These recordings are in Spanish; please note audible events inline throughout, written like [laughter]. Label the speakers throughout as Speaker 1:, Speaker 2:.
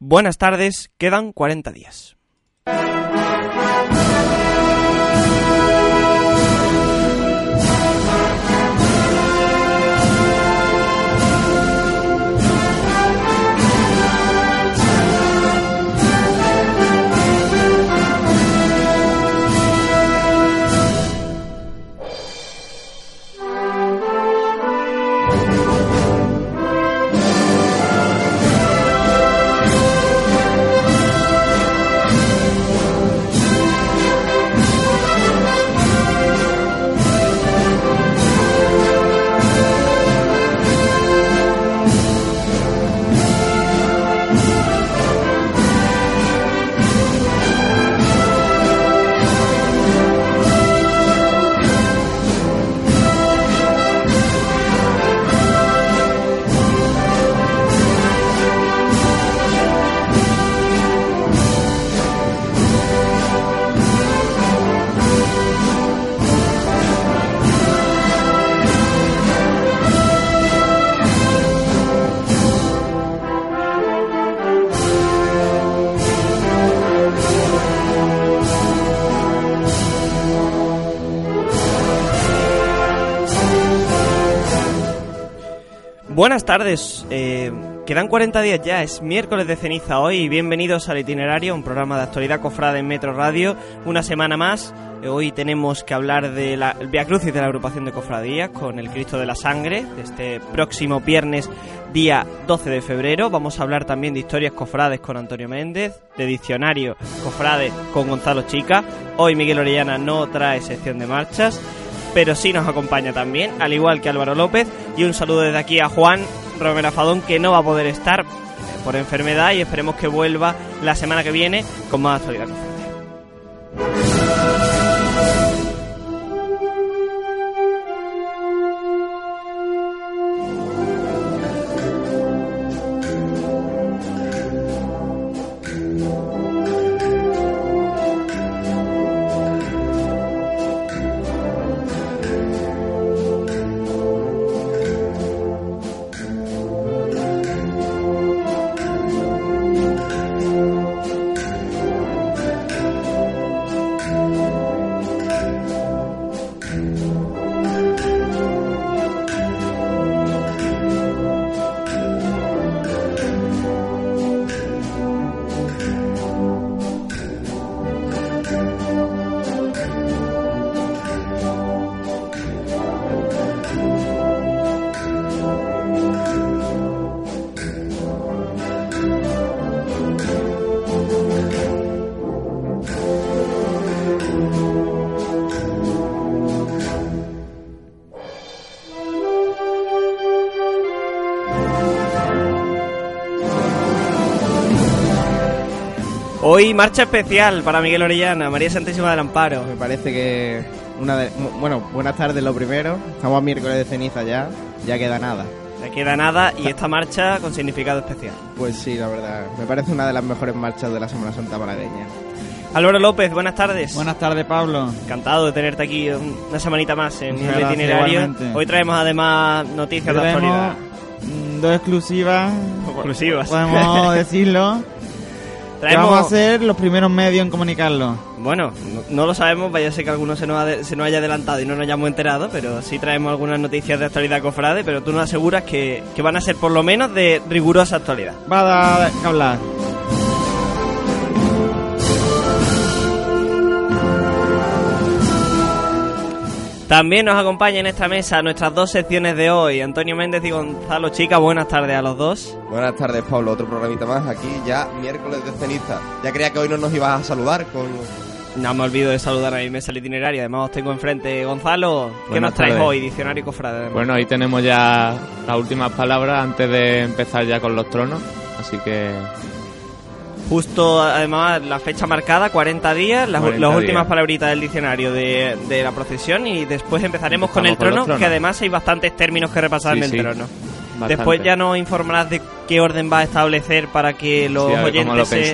Speaker 1: Buenas tardes, quedan 40 días. Buenas tardes, eh, quedan 40 días ya, es miércoles de ceniza hoy y bienvenidos al itinerario, un programa de actualidad cofrada en Metro Radio, una semana más. Eh, Hoy tenemos que hablar del Via Crucis de la agrupación de cofradías con el Cristo de la Sangre, de este próximo viernes, día 12 de febrero. Vamos a hablar también de historias cofrades con Antonio Méndez, de diccionario cofrades con Gonzalo Chica. Hoy Miguel Orellana no trae sección de marchas pero sí nos acompaña también, al igual que Álvaro López. Y un saludo desde aquí a Juan Romero Fadón, que no va a poder estar por enfermedad y esperemos que vuelva la semana que viene con más actualidad. Hoy marcha especial para Miguel Orellana, María Santísima del Amparo.
Speaker 2: Me parece que una de, bueno, buenas tardes lo primero. Estamos a miércoles de ceniza ya, ya queda nada.
Speaker 1: No queda nada y esta marcha con significado especial.
Speaker 2: Pues sí, la verdad, me parece una de las mejores marchas de la Semana Santa malagueña.
Speaker 1: Álvaro López, buenas tardes.
Speaker 3: Buenas tardes, Pablo.
Speaker 1: Encantado de tenerte aquí una semanita más en
Speaker 3: Muchas
Speaker 1: el
Speaker 3: gracias,
Speaker 1: itinerario.
Speaker 3: igualmente.
Speaker 1: Hoy traemos además noticias de
Speaker 3: Tenemos
Speaker 1: actualidad.
Speaker 3: dos exclusivas,
Speaker 1: Exclusivas.
Speaker 3: podemos decirlo.
Speaker 1: Traemos,
Speaker 3: Vamos a ser los primeros medios en comunicarlo.
Speaker 1: bueno, no, no lo sabemos, vaya a ser que alguno se nos, ade- se nos haya adelantado y no nos hayamos enterado, pero sí traemos algunas noticias de actualidad cofrade, pero tú nos aseguras que, que van a ser por lo menos de rigurosa actualidad.
Speaker 3: Va a dar que hablar.
Speaker 1: También nos acompaña en esta mesa nuestras dos secciones de hoy, Antonio Méndez y Gonzalo Chica. Buenas tardes a los dos.
Speaker 4: Buenas tardes, Pablo. Otro programita más aquí, ya miércoles de ceniza. Ya creía que hoy no nos ibas a saludar con...
Speaker 1: No me olvido de saludar a mi mesa literaria. Además, os tengo enfrente. Gonzalo, ¿qué
Speaker 5: Buenas
Speaker 1: nos traes
Speaker 5: tardes.
Speaker 1: hoy? Diccionario cofrade. además.
Speaker 5: Bueno, ahí tenemos ya las últimas palabras antes de empezar ya con los tronos. Así que
Speaker 1: Justo, además, la fecha marcada, 40 días, las,
Speaker 5: 40
Speaker 1: las
Speaker 5: días.
Speaker 1: últimas palabritas del diccionario de, de la procesión y después empezaremos con el
Speaker 5: con
Speaker 1: trono, que además hay bastantes términos que repasar
Speaker 5: Sí,
Speaker 1: en el
Speaker 5: sí.
Speaker 1: trono.
Speaker 5: bastante.
Speaker 1: Después ya nos informarás de qué orden va a establecer para que los
Speaker 5: Sí, a ver
Speaker 1: oyentes
Speaker 5: lo
Speaker 1: se,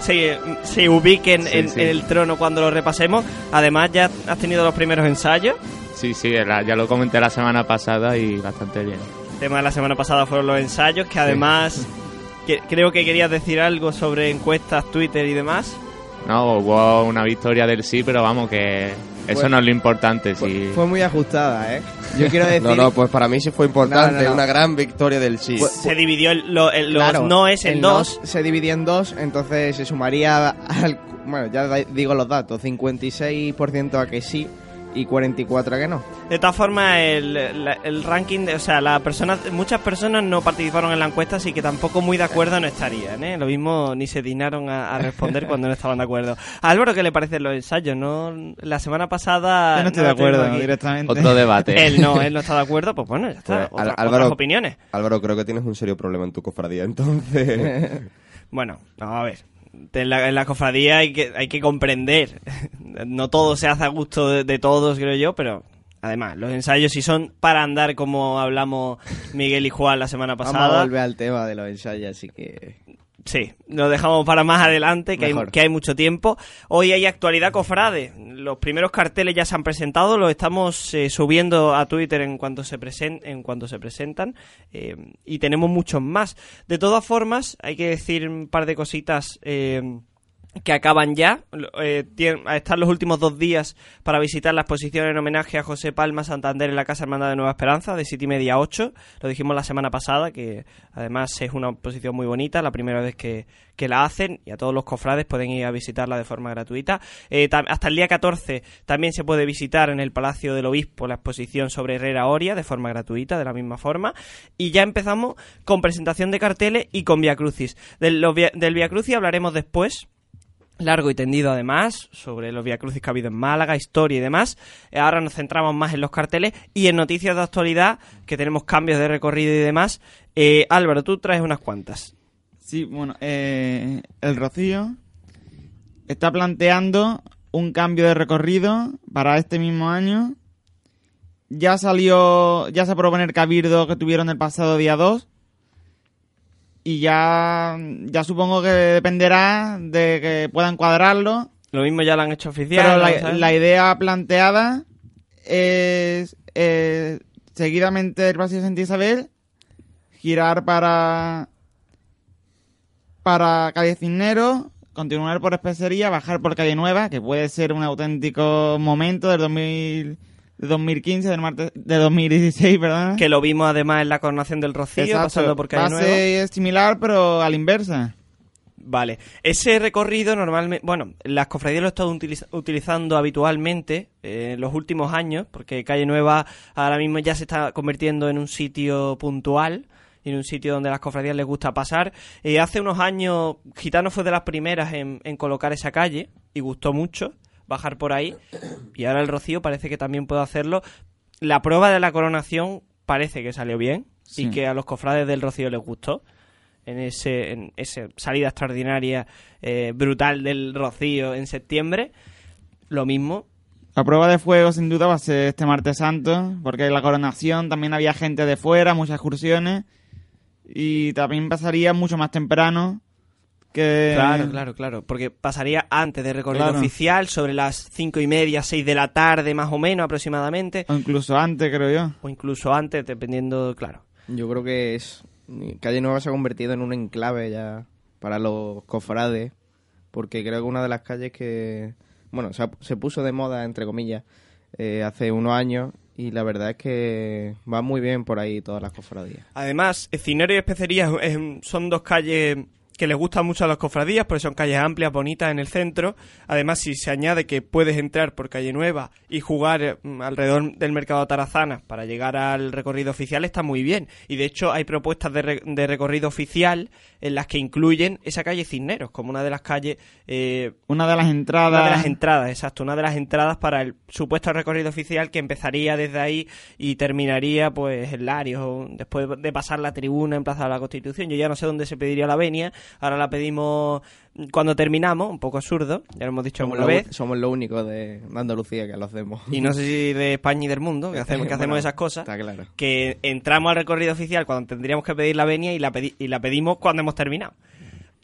Speaker 1: se, se ubiquen en, en el trono cuando lo repasemos. Además, ya has tenido los primeros ensayos.
Speaker 5: Sí, sí, ya lo comenté la semana pasada y bastante bien.
Speaker 1: El tema de la semana pasada fueron los ensayos, que además que- creo que querías decir algo sobre encuestas, Twitter y demás.
Speaker 5: No, hubo una victoria del sí, pero vamos, que eso
Speaker 2: Fue-
Speaker 5: no es lo importante.
Speaker 2: Fue,
Speaker 5: si...
Speaker 2: fue muy ajustada, ¿eh? Yo quiero decir... [laughs]
Speaker 4: No, no, pues para mí sí fue importante,
Speaker 2: No, no, no.
Speaker 4: una gran victoria del sí.
Speaker 2: Pues-
Speaker 1: Se dividió el- lo- el- los
Speaker 2: Claro,
Speaker 1: no es en
Speaker 2: el
Speaker 1: dos.
Speaker 2: no se dividía en dos, entonces se sumaría al... Bueno, ya digo los datos, 56% a que sí y 44 a que no.
Speaker 1: De todas formas, el, la- el ranking, de, o sea, la persona, muchas personas no participaron en la encuesta, así que tampoco muy de acuerdo no estarían, ¿eh? Lo mismo ni se dignaron a, a responder cuando no estaban de acuerdo. A Álvaro, ¿qué le parecen los ensayos? No, la semana pasada.
Speaker 3: Yo no estoy de acuerdo directamente.
Speaker 5: Otro debate. [laughs]
Speaker 1: Él no, él no está de acuerdo, pues bueno, ya está.
Speaker 4: Pues,
Speaker 1: Otra-
Speaker 4: Álvaro-
Speaker 1: otras opiniones.
Speaker 4: Álvaro, creo que tienes un serio problema en tu cofradía, entonces... [laughs]
Speaker 1: Bueno, vamos a ver. En la, en la cofradía hay que, hay que comprender. [laughs] No todo se hace a gusto de, de todos, creo yo, pero además, los ensayos si son para andar como hablamos Miguel y Juan la semana
Speaker 2: Vamos a
Speaker 1: pasada.
Speaker 2: volver al tema de los ensayos, así que...
Speaker 1: Sí, lo dejamos para más adelante, que hay,
Speaker 2: Mejor.
Speaker 1: que hay mucho tiempo. Hoy hay actualidad cofrade. Los primeros carteles ya se han presentado, los estamos eh, subiendo a Twitter en cuanto se, presen- en cuanto se presentan eh, y tenemos muchos más. De todas formas, hay que decir un par de cositas. eh, que acaban ya. Eh, están los últimos dos días para visitar la exposición en homenaje a José Palma Santander en la Casa Hermandad de Nueva Esperanza, de Siete y media a 8. Lo dijimos la semana pasada, que además es una exposición muy bonita, la primera vez que, que la hacen, y a todos los cofrades pueden ir a visitarla de forma gratuita. Eh, hasta el día 14 también se puede visitar en el Palacio del Obispo la exposición sobre Herrera Oria, de forma gratuita, de la misma forma. Y ya empezamos con presentación de carteles y con Via Crucis. Del, via- del Via Crucis hablaremos después largo y tendido además sobre los viacrucis que ha habido en Málaga, historia y demás. Eh, Ahora nos centramos más en los carteles y en noticias de actualidad, que tenemos cambios de recorrido y demás. Eh, Álvaro, tú traes unas cuantas.
Speaker 3: Sí, bueno, eh, el Rocío está planteando un cambio de recorrido para este mismo año. Ya salió, ya se aprobó en el Cabildo que tuvieron el pasado día 2. Y ya, ya supongo que dependerá de que puedan cuadrarlo.
Speaker 1: Lo mismo ya lo han hecho oficial.
Speaker 3: Pero la, idea planteada es eh, seguidamente del Paseo Santa Isabel girar para para calle Cisnero, continuar por Especería, bajar por calle Nueva, que puede ser un auténtico momento del 2000, de 2015, del martes, de 2016, perdón.
Speaker 1: Que lo vimos además en la coronación del Rocío, pasando por Calle Nueva.
Speaker 3: Es similar, pero a la inversa.
Speaker 1: Vale, ese recorrido normalmente, bueno, las cofradías lo he estado utiliz- utilizando habitualmente eh, en los últimos años, porque Calle Nueva ahora mismo ya se está convirtiendo en un sitio puntual, y en un sitio donde a las cofradías les gusta pasar. Eh, hace unos años, Gitano fue de las primeras en, en colocar esa calle, y gustó mucho bajar por ahí, y ahora el Rocío parece que también puede hacerlo. La prueba de la coronación parece que salió bien, y que a los cofrades del Rocío les gustó en ese en esa salida extraordinaria eh, brutal del Rocío en septiembre. Lo mismo.
Speaker 3: La prueba de fuego sin duda va a ser este martes santo, porque la coronación también había gente de fuera, muchas excursiones, y también pasaría mucho más temprano que...
Speaker 1: Claro, claro, claro. Porque pasaría antes del recorrido
Speaker 3: Claro.
Speaker 1: oficial, sobre las cinco y media, seis de la tarde, más o menos aproximadamente.
Speaker 3: O incluso antes, creo yo.
Speaker 1: O incluso antes, dependiendo, claro.
Speaker 2: Yo creo que es Calle Nueva se ha convertido en un enclave ya para los cofrades, porque creo que una de las calles que, bueno, se, ha- se puso de moda, entre comillas, eh, hace unos años y la verdad es que va muy bien por ahí todas las cofradías.
Speaker 1: Además, Cinero y Especería es- son dos calles que les gustan mucho a las cofradías, porque son calles amplias, bonitas en el centro. Además, si se añade que puedes entrar por calle Nueva y jugar eh, mm, alrededor del mercado Tarazana para llegar al recorrido oficial, está muy bien. Y de hecho, hay propuestas de, re- de recorrido oficial en las que incluyen esa calle Cisneros como una de las calles. eh,
Speaker 3: Una de las entradas...
Speaker 1: una de las entradas, exacto, una de las entradas para el supuesto recorrido oficial que empezaría desde ahí y terminaría pues en Larios, después de pasar la tribuna en Plaza de la Constitución. Yo ya no sé dónde se pediría la venia, ahora la pedimos cuando terminamos, un poco absurdo, ya lo hemos dicho
Speaker 2: Somos
Speaker 1: una
Speaker 2: lo,
Speaker 1: vez.
Speaker 2: somos lo único de Andalucía que lo hacemos.
Speaker 1: Y no sé si de España y del mundo, que [laughs] hacemos, que hacemos
Speaker 2: Bueno,
Speaker 1: esas cosas.
Speaker 2: Está claro.
Speaker 1: Que entramos al recorrido oficial cuando tendríamos que pedir la venia y la, pedi- y la pedimos cuando hemos terminado.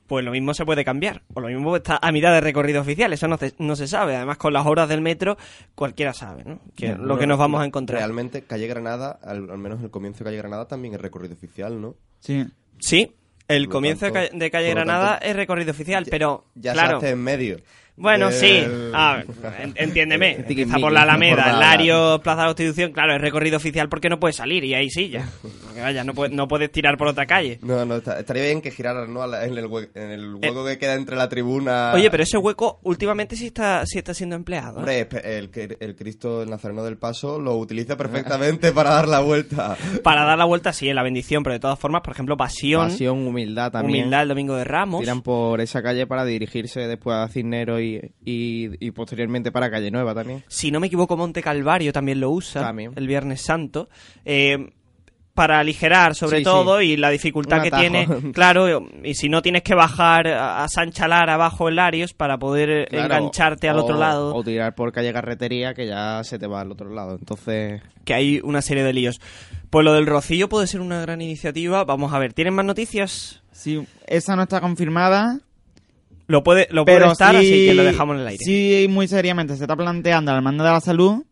Speaker 1: Pues lo mismo se puede cambiar. O lo mismo está a mitad de recorrido oficial. Eso no, se- no se sabe. Además, con las horas del metro, cualquiera sabe, ¿no? Que lo que nos vamos a encontrar.
Speaker 4: Realmente, Calle Granada, al, al menos el comienzo de Calle Granada, también es recorrido oficial, ¿no?
Speaker 3: Sí.
Speaker 1: Sí, El comienzo de,
Speaker 4: tanto-
Speaker 1: ca- de calle Granada
Speaker 4: tanto,
Speaker 1: es recorrido oficial, pero
Speaker 4: Ya
Speaker 1: claro.
Speaker 4: se hace en medio.
Speaker 1: Bueno, sí. Ah, en- entiéndeme. [laughs] Empieza por la Alameda,
Speaker 4: la-
Speaker 1: Lario, Plaza de la Constitución. Claro, es recorrido oficial porque no puedes salir y ahí sí ya. [laughs] Porque vaya, no puedes, no puedes tirar por otra calle.
Speaker 4: No, no, está- estaría bien que giraran ¿no? en, el hue- en el hueco que queda entre la tribuna.
Speaker 1: Eh, Oye, pero ese hueco últimamente sí está, sí está siendo empleado. ¿eh?
Speaker 4: Hombre, el, el Cristo, el Nazareno del Paso, lo utiliza perfectamente [laughs] para dar la vuelta.
Speaker 1: Para dar la vuelta, sí, en la bendición, pero de todas formas, por ejemplo, pasión,
Speaker 2: Pasión, humildad también.
Speaker 1: humildad el domingo de Ramos.
Speaker 2: Tiran por esa calle para dirigirse después a Cisneros y, y, y posteriormente para Calle Nueva también.
Speaker 1: Si no me equivoco, Monte Calvario también lo usa
Speaker 2: También.
Speaker 1: el Viernes Santo. eh, para aligerar sobre
Speaker 2: Sí,
Speaker 1: todo
Speaker 2: sí.
Speaker 1: y la dificultad que tiene, [laughs] claro, y si no tienes que bajar a Sanchalar abajo el Larios para poder eh,
Speaker 2: Claro,
Speaker 1: engancharte al
Speaker 2: o-
Speaker 1: otro lado,
Speaker 2: O tirar por calle Carretería que ya se te va al otro lado. Entonces,
Speaker 1: que hay una serie de líos. Pues lo del Rocío puede ser una gran iniciativa. Vamos a ver, ¿tienen más noticias?
Speaker 3: Sí, esa no está confirmada,
Speaker 1: Lo puede, lo puede
Speaker 3: pero
Speaker 1: estar,
Speaker 3: sí,
Speaker 1: así que lo dejamos en el aire.
Speaker 3: Sí, muy seriamente se está planteando al mando de la salud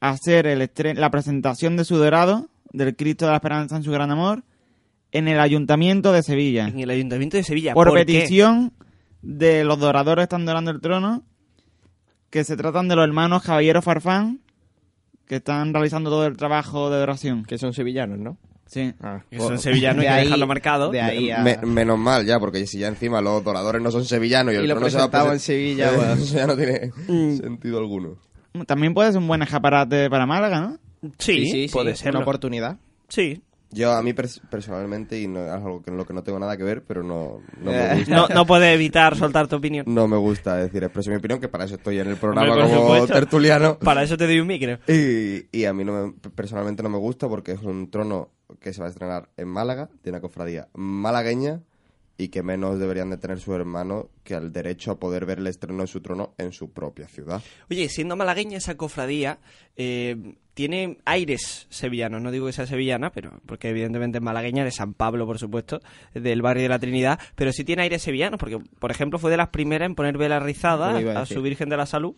Speaker 3: hacer el la presentación de su dorado del Cristo de la Esperanza en su gran amor en el Ayuntamiento de Sevilla.
Speaker 1: En el Ayuntamiento de Sevilla.
Speaker 3: por,
Speaker 1: ¿Por qué?
Speaker 3: petición de los doradores que están dorando el trono, que se tratan de los hermanos Caballero Farfán, que están realizando todo el trabajo de oración.
Speaker 2: que son sevillanos, ¿no?
Speaker 3: Sí.
Speaker 2: Ah,
Speaker 1: Que son sevillanos, hay
Speaker 2: de
Speaker 1: que
Speaker 2: ahí-
Speaker 1: dejarlo marcado.
Speaker 2: De ahí a...
Speaker 4: Me- menos mal ya, porque si ya encima los doradores no son sevillanos y el
Speaker 2: Y lo
Speaker 4: trono se va a
Speaker 2: en Sevilla,
Speaker 4: Eh, [laughs]
Speaker 2: bueno.
Speaker 4: Eso ya no tiene
Speaker 1: Mm.
Speaker 4: sentido alguno.
Speaker 3: También puede ser un buen escaparate para Málaga, ¿no?
Speaker 1: Sí, puede ser.
Speaker 2: Una oportunidad.
Speaker 1: Sí.
Speaker 4: Yo, a mí pers- personalmente, y no, es algo que, en lo que no tengo nada que ver, pero no, no me
Speaker 2: Eh.
Speaker 4: gusta.
Speaker 1: No, no puedes evitar soltar tu opinión.
Speaker 4: No me gusta decir, expreso mi opinión, que para eso estoy en el programa
Speaker 1: Hombre,
Speaker 4: como
Speaker 1: supuesto.
Speaker 4: tertuliano.
Speaker 1: Para eso te doy un micro.
Speaker 4: Y, y a mí no me- personalmente no me gusta porque es un trono que se va a estrenar en Málaga, de una cofradía malagueña, y que menos deberían de tener sus hermanos que al derecho a poder ver el estreno de su trono en su propia ciudad.
Speaker 1: Oye, siendo malagueña esa cofradía, eh, tiene aires sevillanos. No digo que sea sevillana, pero porque evidentemente es malagueña, de San Pablo, por supuesto, del barrio de la Trinidad, pero sí tiene aires sevillanos, porque, por ejemplo, fue de las primeras en poner vela rizada
Speaker 2: a
Speaker 1: su Virgen de la Salud.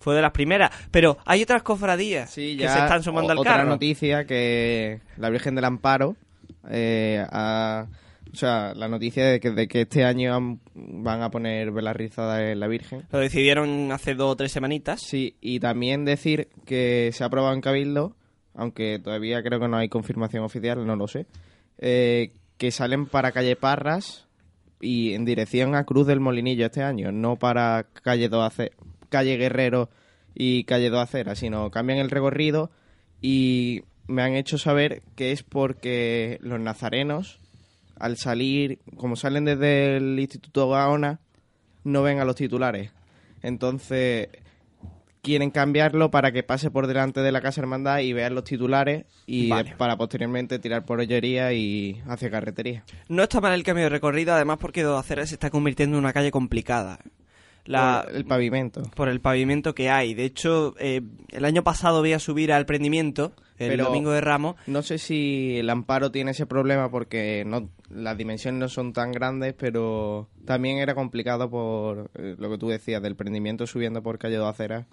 Speaker 1: Fue de las primeras. Pero hay otras cofradías
Speaker 2: Sí,
Speaker 1: que se están sumando
Speaker 2: o-
Speaker 1: al
Speaker 2: otra
Speaker 1: carro.
Speaker 2: noticia que la Virgen del Amparo eh, ha- o sea, la noticia de que, de que este año han- van a poner velas rizadas en la Virgen.
Speaker 1: Lo decidieron hace dos o tres semanitas.
Speaker 2: Sí, y también decir que se ha aprobado en Cabildo, aunque todavía creo que no hay confirmación oficial, no lo sé, eh, que salen para calle Parras y en dirección a Cruz del Molinillo este año, no para calle, Dos Ace- calle Guerrero y calle Dos Aceras, sino cambian el recorrido y me han hecho saber que es porque los nazarenos, al salir, como salen desde el Instituto Gaona, no ven a los titulares. Entonces, quieren cambiarlo para que pase por delante de la Casa Hermandad y vean los titulares y
Speaker 1: Vale.
Speaker 2: para posteriormente tirar por hoyería y hacia carretería.
Speaker 1: No está mal el cambio de recorrido, además porque Dos Aceras se está convirtiendo en una calle complicada. La,
Speaker 2: Por el pavimento.
Speaker 1: por el pavimento que hay. De hecho, eh, el año pasado voy a subir al prendimiento, el
Speaker 2: Pero-
Speaker 1: domingo de Ramos.
Speaker 2: No sé si el amparo tiene ese problema porque no las dimensiones no son tan grandes, pero también era complicado por eh, lo que tú decías del prendimiento subiendo por calle Dos Aceras.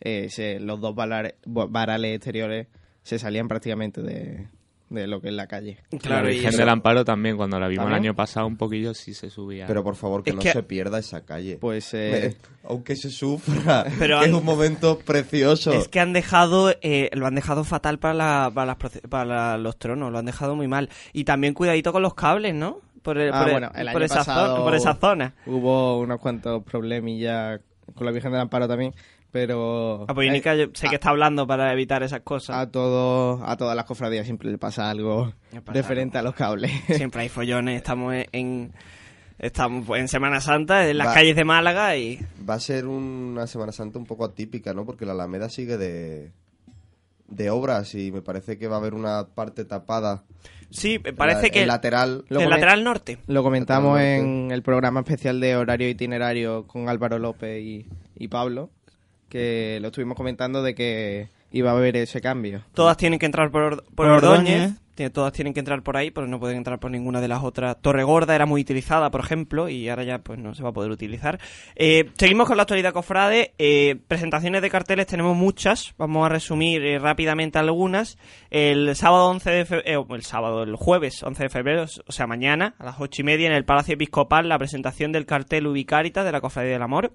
Speaker 2: eh, los dos varales exteriores se salían prácticamente de, de lo que es la calle.
Speaker 5: la
Speaker 1: y
Speaker 5: Virgen del Amparo también, cuando la vimos el año pasado, un poquillo sí se subía.
Speaker 4: Pero por favor, que
Speaker 1: Es
Speaker 4: no
Speaker 1: que-
Speaker 4: se pierda esa calle.
Speaker 2: Pues eh,
Speaker 4: Me- [laughs] aunque se sufra, [laughs]
Speaker 1: Pero
Speaker 4: que es
Speaker 1: han-
Speaker 4: un momento precioso.
Speaker 1: Es que han dejado, eh, lo han dejado fatal para, la- para, las proce- para los tronos, lo han dejado muy mal. Y también cuidadito con los cables, ¿no? Por, el-
Speaker 2: Ah,
Speaker 1: por, el-
Speaker 2: bueno, el
Speaker 1: por
Speaker 2: año
Speaker 1: esa,
Speaker 2: pasado-
Speaker 1: zona, por esa zona.
Speaker 2: hubo unos cuantos problemillas con la Virgen del Amparo también, pero
Speaker 1: A Poynica yo sé que está hablando para evitar esas cosas.
Speaker 2: a todos a todas las cofradías siempre le pasa algo
Speaker 1: pasa
Speaker 2: referente a los cables.
Speaker 1: Siempre hay follones, estamos en... Estamos en Semana Santa, en las
Speaker 4: Va.
Speaker 1: calles de Málaga y...
Speaker 4: Va a ser una Semana Santa un poco atípica, ¿no? Porque la Alameda sigue de, de obras y me parece que va a haber una parte tapada.
Speaker 1: Sí, parece
Speaker 4: La-
Speaker 1: que
Speaker 4: El lateral.
Speaker 1: el lateral norte.
Speaker 2: Lo comentamos en el programa especial de horario itinerario con Álvaro López y, y Pablo, que lo estuvimos comentando de que iba a haber ese cambio.
Speaker 1: Todas tienen que entrar por, Or- por
Speaker 3: Por
Speaker 1: Ordóñez.
Speaker 3: Ordóñez.
Speaker 1: Tiene- Todas tienen que entrar por ahí, pero no pueden entrar por ninguna de las otras. Torregorda era muy utilizada, por ejemplo, y ahora ya pues no se va a poder utilizar. Eh, seguimos con la actualidad cofrade. Eh, presentaciones de carteles tenemos muchas. Vamos a resumir eh, rápidamente algunas. El sábado 11 de febrero, el sábado, el jueves 11 de febrero, o sea, mañana, a las ocho y media, en el Palacio Episcopal, la presentación del cartel Ubicárita de la Cofradía del Amor.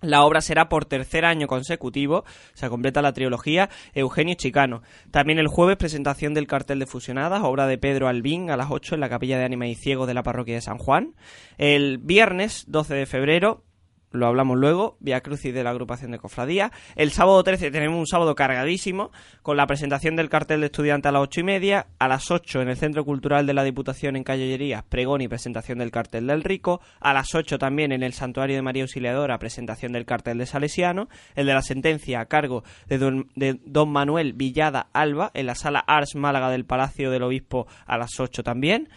Speaker 1: La obra será por tercer año consecutivo, se completa la trilogía Eugenio Chicano. También el jueves presentación del cartel de Fusionadas, obra de Pedro Albín a las 8 en la capilla de Ánima y Ciego de la parroquia de San Juan. El viernes 12 de febrero, lo hablamos luego, Vía Crucis de la agrupación de cofradía. El sábado 13 tenemos un sábado cargadísimo con la presentación del cartel de estudiante a las 8 y media. A las 8 en el Centro Cultural de la Diputación en Calle pregón y presentación del cartel del Rico. A las 8 también en el Santuario de María Auxiliadora, presentación del cartel de Salesiano. El de la sentencia a cargo de don, de don Manuel Villada Alba en la sala Ars Málaga del Palacio del Obispo a las 8 también.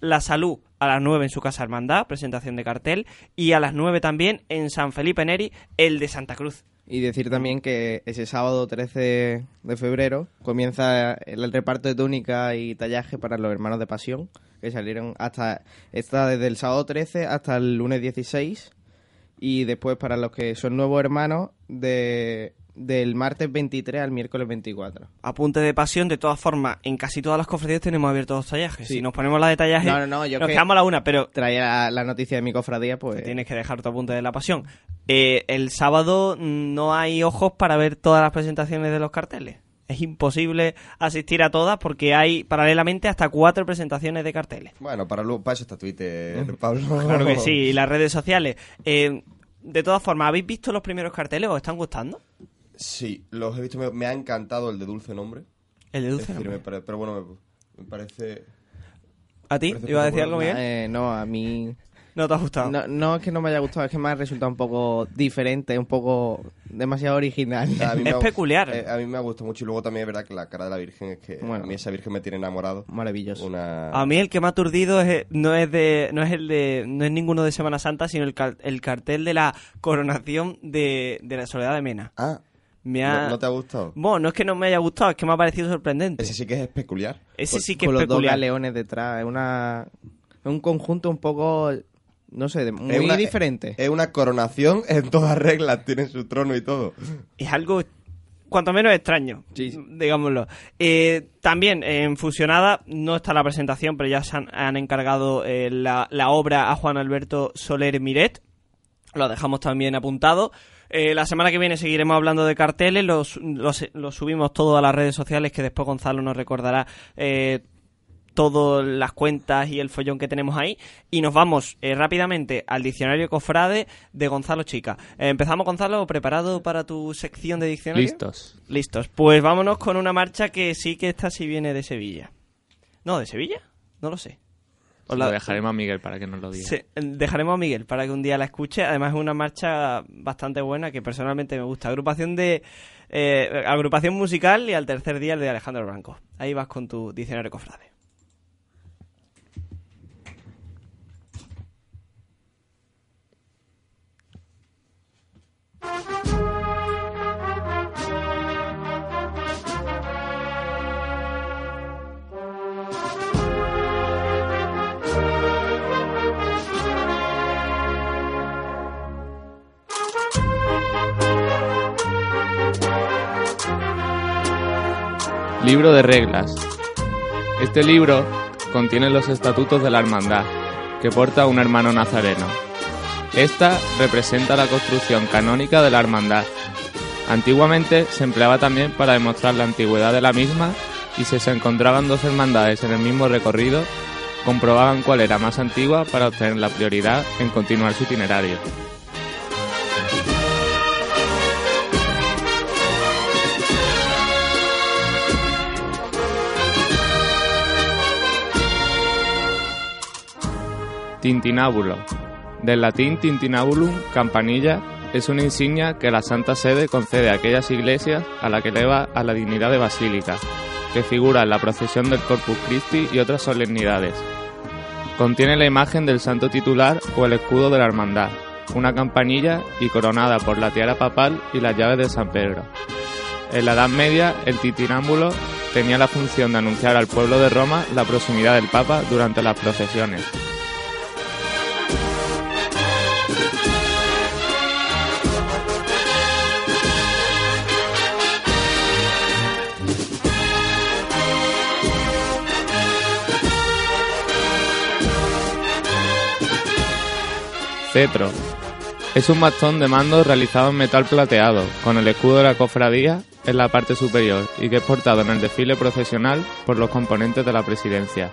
Speaker 1: La salud a las 9 en su casa Hermandad, presentación de cartel, y a las 9 también en San Felipe Neri, el de Santa Cruz.
Speaker 2: Y decir también que ese sábado 13 de febrero comienza el reparto de túnica y tallaje para los hermanos de Pasión, que salieron hasta, está desde el sábado 13 hasta el lunes 16, y después para los que son nuevos hermanos, de, del martes 23 al miércoles 24.
Speaker 1: Apunte de pasión, de todas formas, en casi todas las cofradías tenemos abiertos los tallajes.
Speaker 2: Sí.
Speaker 1: Si nos ponemos la de tallaje,
Speaker 2: No, no, no, yo
Speaker 1: nos
Speaker 2: que-
Speaker 1: quedamos a la una, pero
Speaker 2: Traía la, la noticia de mi cofradía, pues...
Speaker 1: tienes que dejar tu apunte de la pasión. Eh, el sábado mm, no hay ojos para ver todas las presentaciones de los carteles. Es imposible asistir a todas porque hay paralelamente hasta cuatro presentaciones de carteles.
Speaker 4: Bueno, para, luego, para eso está Twitter, Pablo.
Speaker 1: Claro que sí, y las redes sociales. Eh, de todas formas, ¿habéis visto los primeros carteles? ¿Os están gustando?
Speaker 4: Sí, los he visto, me, me ha encantado el de Dulce Nombre.
Speaker 1: El de Dulce.
Speaker 4: decir,
Speaker 1: Nombre.
Speaker 4: pare- pero bueno, me, me parece...
Speaker 1: ¿A ti?
Speaker 4: parece
Speaker 1: ¿Ibas a decir algo. Miguel?
Speaker 2: Eh, no, a mí...
Speaker 1: No te ha gustado.
Speaker 2: No, no es que no me haya gustado, es que me ha resultado un poco diferente, un poco demasiado original.
Speaker 4: A mí [laughs] me
Speaker 1: Es
Speaker 4: ha-
Speaker 1: peculiar.
Speaker 4: eh, a mí me ha gustado mucho y luego también es verdad que la cara de la Virgen es que
Speaker 2: Bueno.
Speaker 4: a mí esa Virgen me tiene enamorado.
Speaker 2: Maravilloso.
Speaker 4: Una...
Speaker 1: A mí el que me ha aturdido es, no es de no es el de no es ninguno de Semana Santa, sino el, el cartel de la coronación de, de la Soledad de Mena.
Speaker 4: Ah,
Speaker 1: Me ha...
Speaker 4: ¿no, no te ha gustado?
Speaker 1: Bueno, no es que no me haya gustado, es que me ha parecido sorprendente.
Speaker 4: Ese sí que es peculiar.
Speaker 1: Ese sí que
Speaker 2: con
Speaker 1: es
Speaker 2: los dos
Speaker 1: peculiar.
Speaker 2: galeones detrás. Es una es un conjunto un poco, no sé, muy
Speaker 4: Es una-
Speaker 2: diferente.
Speaker 4: Es una coronación en todas reglas, tiene su trono y todo.
Speaker 1: Es algo cuanto menos extraño,
Speaker 2: Sí.
Speaker 1: digámoslo. Eh, también en Fusionada no está la presentación, pero ya se han, han encargado eh, la, la obra a Juan Alberto Soler Miret. Lo dejamos también apuntado. Eh, la semana que viene seguiremos hablando de carteles, los, los, los subimos todo a las redes sociales, que después Gonzalo nos recordará eh, todas las cuentas y el follón que tenemos ahí. Y nos vamos eh, rápidamente al diccionario cofrade de Gonzalo Chica. Eh, empezamos, Gonzalo, ¿preparado para tu sección de diccionario?
Speaker 5: Listos.
Speaker 1: Listos. Pues vámonos con una marcha que sí que esta sí viene de Sevilla. ¿No, de Sevilla? No lo sé. Os la-
Speaker 5: Lo dejaremos a Miguel para que nos lo diga.
Speaker 1: Sí, dejaremos a Miguel para que un día la escuche. Además es una marcha bastante buena que personalmente me gusta. Agrupación de eh, agrupación musical y al tercer día el de Alejandro Blanco. Ahí vas con tu diccionario cofrade.
Speaker 5: Libro de reglas. Este libro contiene los estatutos de la hermandad que porta un hermano nazareno. Esta representa la construcción canónica de la hermandad. Antiguamente se empleaba también para demostrar la antigüedad de la misma y si se encontraban dos hermandades en el mismo recorrido, comprobaban cuál era más antigua para obtener la prioridad en continuar su itinerario. Tintinábulo. Del latín tintinabulum, campanilla, es una insignia que la Santa Sede concede a aquellas iglesias a la que eleva a la dignidad de basílica, que figura en la procesión del Corpus Christi y otras solemnidades. Contiene la imagen del santo titular o el escudo de la hermandad, una campanilla y coronada por la tiara papal y las llaves de San Pedro. En la Edad Media, el titinámbulo tenía la función de anunciar al pueblo de Roma la proximidad del Papa durante las procesiones. Es un bastón de mando realizado en metal plateado, con el escudo de la cofradía en la parte superior y que es portado en el desfile procesional por los componentes de la presidencia.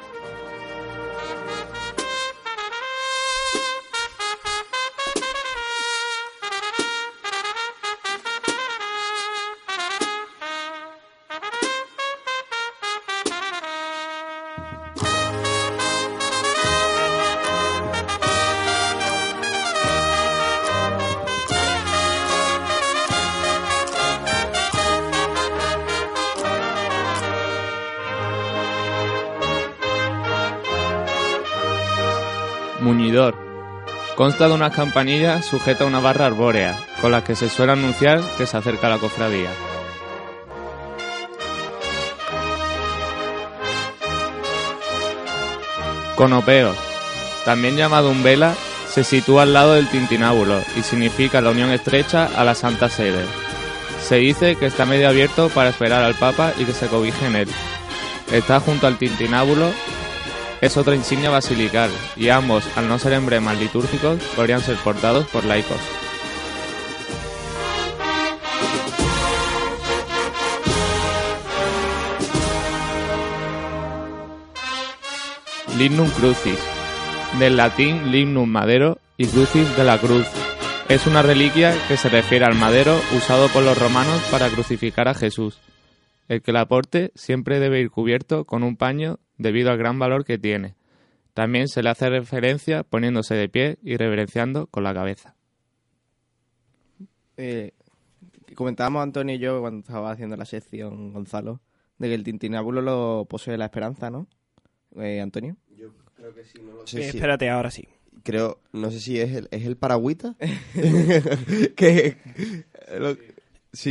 Speaker 5: Muñidor. Consta de unas campanillas sujeta a una barra arbórea, con las que se suele anunciar que se acerca la cofradía. Conopeo. También llamado umbela, se sitúa al lado del tintinábulo y significa la unión estrecha a la Santa Sede. Se dice que está medio abierto para esperar al Papa y que se cobije en él. Está junto al tintinábulo es otra insignia basilical y ambos, al no ser emblemas litúrgicos, podrían ser portados por laicos. Lignum Crucis, del latín lignum madero y crucis de la cruz. Es una reliquia que se refiere al madero usado por los romanos para crucificar a Jesús. El que la porte siempre debe ir cubierto con un paño debido al gran valor que tiene. También se le hace referencia poniéndose de pie y reverenciando con la cabeza.
Speaker 2: Eh, comentábamos Antonio y yo cuando estaba haciendo la sección Gonzalo de que el tintinábulo lo posee la esperanza, ¿no? Eh, Antonio.
Speaker 4: Yo creo que sí, no lo
Speaker 1: Eh, espérate, ahora sí.
Speaker 4: Creo, no sé si es el, es el paragüita. [laughs] [laughs] que, lo- sí,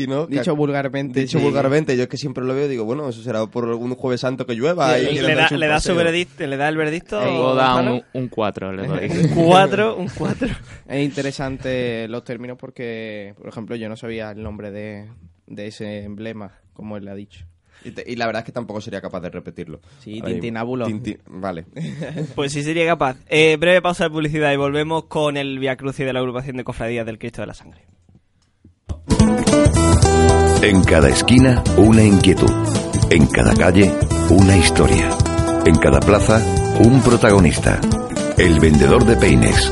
Speaker 4: ¿no? Que-
Speaker 2: Dicho vulgarmente.
Speaker 4: Dicho
Speaker 2: sí.
Speaker 4: vulgarmente, yo es que siempre lo veo y digo, bueno, eso será por algún jueves santo que llueva. y
Speaker 1: le, da, le da su veredicto, le da el veredicto.
Speaker 5: Luego da un 4, le doy. [laughs]
Speaker 1: un 4, un 4.
Speaker 2: Es interesante los términos porque, por ejemplo, yo no sabía el nombre de, de ese emblema, como él le ha dicho.
Speaker 4: Y, te- y la verdad es que tampoco sería capaz de repetirlo.
Speaker 2: Sí, tintinábulo.
Speaker 4: Tinti- vale. [laughs]
Speaker 1: Pues sí sería capaz. Eh, breve pausa de publicidad y volvemos con el Via Crucis de la agrupación de cofradías del Cristo de la Sangre.
Speaker 6: En cada esquina, una inquietud. En cada calle, una historia. En cada plaza, un protagonista. El vendedor de peines.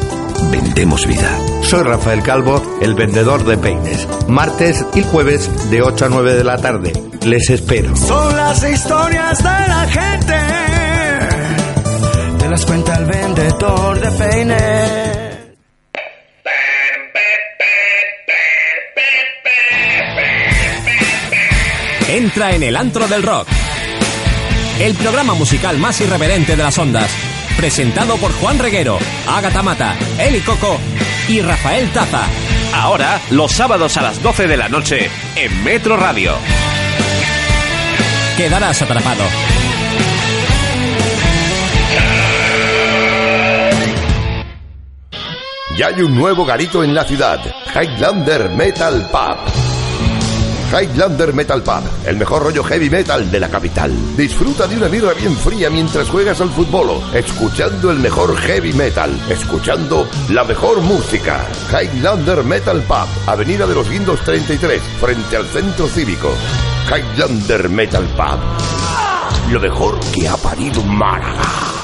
Speaker 6: Vendemos vida.
Speaker 7: Soy Rafael Calvo, el vendedor de peines. Martes y jueves de 8 a 9 de la tarde. Les espero.
Speaker 8: Son las historias de la gente. Te las cuenta el vendedor de peines.
Speaker 9: Entra en el antro del rock. El programa musical más irreverente de las ondas. Presentado por Juan Reguero, Ágata Mata, Eli Coco y Rafael Taza.
Speaker 10: Ahora, los sábados a las 12 de la noche, en Metro Radio.
Speaker 9: Quedarás atrapado.
Speaker 6: Ya hay un nuevo garito en la ciudad. Highlander Metal Pub. Highlander Metal Pub, el mejor rollo heavy metal de la capital. Disfruta de una birra bien fría mientras juegas al fútbol, escuchando el mejor heavy metal, escuchando la mejor música. Highlander Metal Pub, Avenida de los Guindos 33, frente al Centro Cívico. Highlander Metal Pub, lo mejor que ha parido Málaga.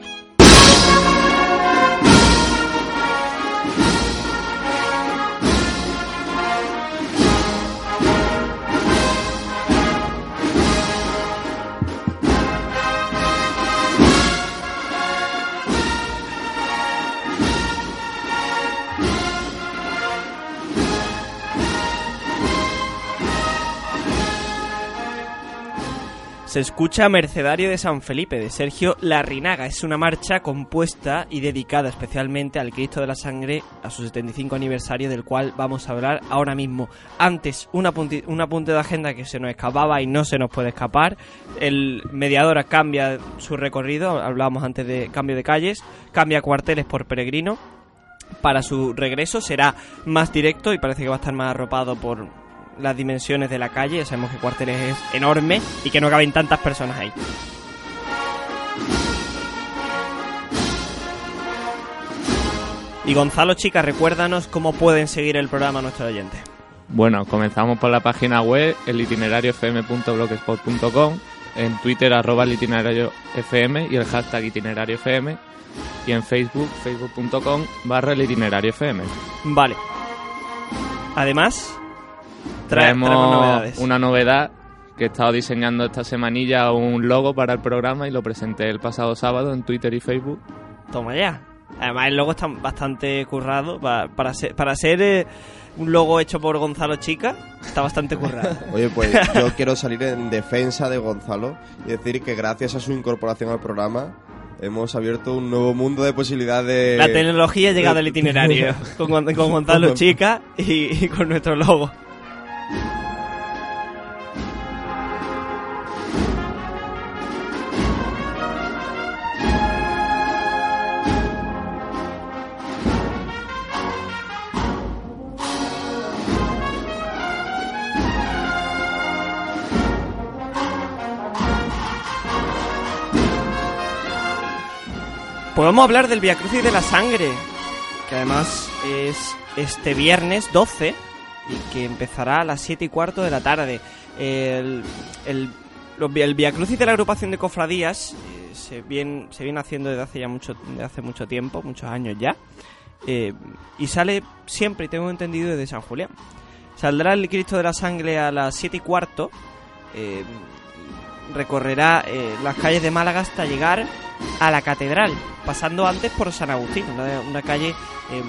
Speaker 1: Se escucha Mercedario de San Felipe de Sergio Larrinaga. Es una marcha compuesta y dedicada especialmente al Cristo de la Sangre a su 75 aniversario del cual vamos a hablar ahora mismo. Antes, un apunte, un de agenda que se nos escapaba y no se nos puede escapar. El mediador cambia su recorrido, hablábamos antes de cambio de calles, cambia cuarteles por peregrino. Para su regreso será más directo y parece que va a estar más arropado por las dimensiones de la calle. Ya sabemos que Cuarteles es enorme y que no caben tantas personas ahí. Y Gonzalo, chica, recuérdanos cómo pueden seguir el programa nuestros oyentes.
Speaker 5: Bueno, comenzamos por la página web, el itinerariofm.blogspot.com, en Twitter arroba el itinerario FM y el hashtag itinerario FM, y en Facebook, facebook.com barra el itinerario FM.
Speaker 1: Vale. Además,
Speaker 5: Traemos
Speaker 1: traemos novedades.
Speaker 5: una novedad que he estado diseñando esta semanilla un logo para el programa y lo presenté el pasado sábado en Twitter y Facebook.
Speaker 1: Toma ya. Además, el logo está bastante currado. pa- Para, ser, para ser eh, un logo hecho por Gonzalo Chica, está bastante currado. [laughs]
Speaker 4: Oye, pues yo [laughs] quiero salir en defensa de Gonzalo y decir que gracias a su incorporación al programa hemos abierto un nuevo mundo de posibilidades.
Speaker 1: La tecnología ha llegado al itinerario [laughs] con, con Gonzalo Chica y, y con nuestro logo. A hablar del Via Crucis de la Sangre, que además es este viernes 12 y que empezará a las 7 y cuarto de la tarde. El, el, el Via Crucis de la agrupación de cofradías eh, se, viene, se viene haciendo desde hace ya mucho, desde hace mucho tiempo, muchos años ya, eh, y sale siempre, tengo entendido, desde San Julián. Saldrá el Cristo de la Sangre a las 7 y cuarto. eh, recorrerá eh, las calles de Málaga hasta llegar a la catedral, pasando antes por San Agustín, una, calle eh,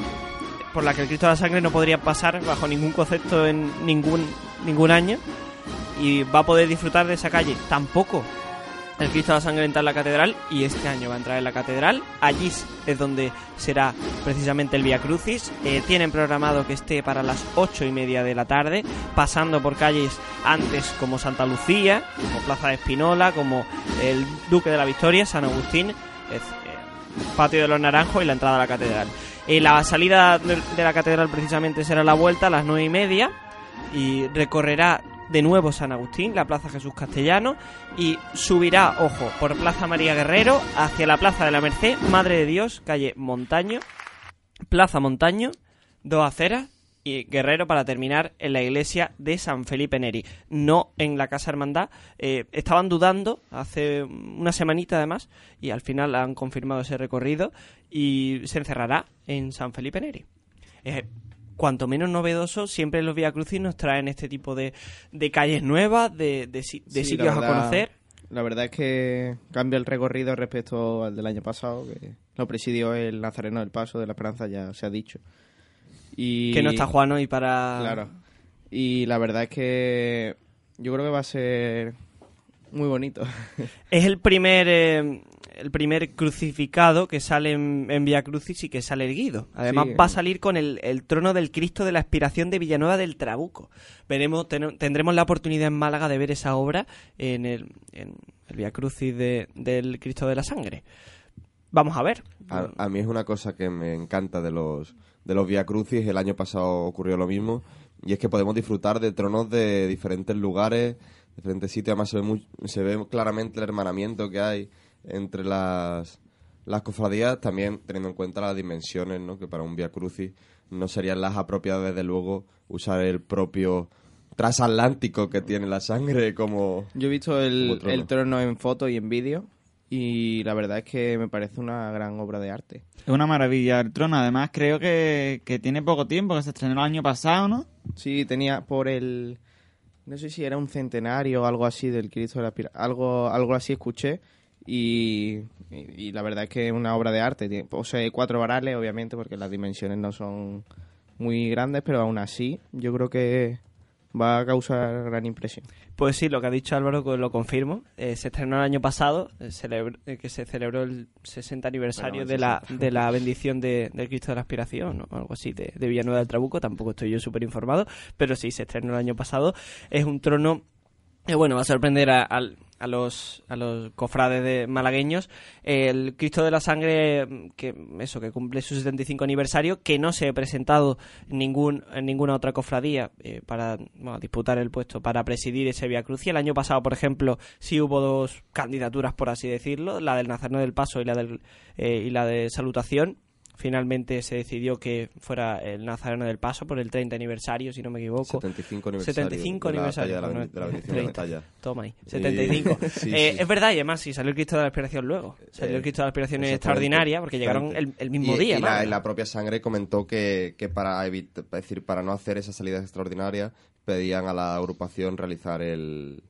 Speaker 1: por la que el Cristo de la Sangre no podría pasar bajo ningún concepto en ningún, ningún año y va a poder disfrutar de esa calle. Tampoco el Cristo de la Sangre entra en la catedral y este año va a entrar en la catedral. Allí es donde será precisamente el Via Crucis. Eh, tienen programado que esté para las ocho y media de la tarde, pasando por calles antes como Santa Lucía, como Plaza de Espinola, como el Duque de la Victoria, San Agustín, eh, Patio de los Naranjos y la entrada a la catedral. Eh, la salida de la catedral precisamente será la vuelta a las nueve y media y recorrerá de nuevo San Agustín, la Plaza Jesús Castellano, y subirá, ojo, por Plaza María Guerrero hacia la Plaza de la Merced, Madre de Dios, calle Montaño, Plaza Montaño, dos aceras y Guerrero para terminar en la iglesia de San Felipe Neri, no en la Casa Hermandad. Eh, estaban dudando hace una semanita además y al final han confirmado ese recorrido y se encerrará en San Felipe Neri. Cuanto menos novedoso, siempre los Via Crucis nos traen este tipo de, de calles nuevas, de, de
Speaker 2: Sí,
Speaker 1: sitios a conocer.
Speaker 2: La verdad es que cambia el recorrido respecto al del año pasado, que lo presidió el Nazareno del Paso de la Esperanza, ya se ha dicho. Y...
Speaker 1: Que no está Juan hoy para...
Speaker 2: Claro. Y la verdad es que yo creo que va a ser muy bonito.
Speaker 1: Es el primer eh, el primer crucificado que sale en, en Via Crucis y que sale erguido. Además
Speaker 2: Sí.
Speaker 1: va a salir con el, el trono del Cristo de la Aspiración de Villanueva del Trabuco. Veremos, ten- tendremos la oportunidad en Málaga de ver esa obra en el, en el Via Crucis de- del Cristo de la Sangre. Vamos a ver.
Speaker 4: A, a mí es una cosa que me encanta de los de los Via Crucis. El año pasado ocurrió lo mismo. Y es que podemos disfrutar de tronos de diferentes lugares, diferentes sitios. Además, se ve, muy- se ve claramente el hermanamiento que hay entre las, las cofradías. También teniendo en cuenta las dimensiones, ¿no? que para un Via Crucis no serían las apropiadas, desde luego, usar el propio transatlántico que tiene la sangre como.
Speaker 2: Yo he visto el,
Speaker 4: trono.
Speaker 2: el trono en foto y en vídeo y la verdad es que me parece una gran obra de arte.
Speaker 3: Es una maravilla el trono. Además, creo que, que tiene poco tiempo, que se estrenó el año pasado, ¿no?
Speaker 2: Sí, tenía por el... No sé si era un centenario o algo así del Cristo de la Pira- Algo, algo así escuché y, y, y la verdad es que es una obra de arte. Posee cuatro varales, obviamente, porque las dimensiones no son muy grandes, pero aún así yo creo que va a causar gran impresión.
Speaker 1: Pues sí, lo que ha dicho Álvaro lo confirmo. Eh, se estrenó el año pasado, eh, eh, que se celebró el 60 aniversario
Speaker 2: Bueno,
Speaker 1: de, la, de la bendición de, del Cristo de la Aspiración, o algo así, de, de Villanueva del Trabuco. Tampoco estoy yo súper informado, pero sí, se estrenó el año pasado. Es un trono que, bueno, va a sorprender a, al- a los, a los cofrades de malagueños. El Cristo de la Sangre, que eso, que cumple su 75 aniversario, que no se ha presentado ningún, en ninguna otra cofradía eh, para bueno, disputar el puesto, para presidir ese Via Crucis. El año pasado, por ejemplo, sí hubo dos candidaturas, por así decirlo, la del Nazareno del Paso y la, del, eh, y la de Salutación. Finalmente se decidió que fuera el Nazareno del Paso por el 30 aniversario, si no me equivoco.
Speaker 4: 75 aniversario
Speaker 1: 75
Speaker 4: de la
Speaker 1: aniversario.
Speaker 4: de la bendición de la
Speaker 1: 30.
Speaker 4: talla.
Speaker 1: Toma ahí.
Speaker 4: Y-
Speaker 1: 75. [laughs]
Speaker 4: Sí,
Speaker 1: Eh,
Speaker 4: sí.
Speaker 1: Es verdad, y además, sí, salió el Cristo de la Aspiración luego. Salió
Speaker 4: Eh,
Speaker 1: el Cristo de la Aspiración extraordinaria, porque llegaron el, el mismo
Speaker 4: Y-
Speaker 1: día.
Speaker 4: Y la, y propia sangre comentó que, que para evitar, decir, para no hacer esa salida extraordinaria, pedían a la agrupación realizar el,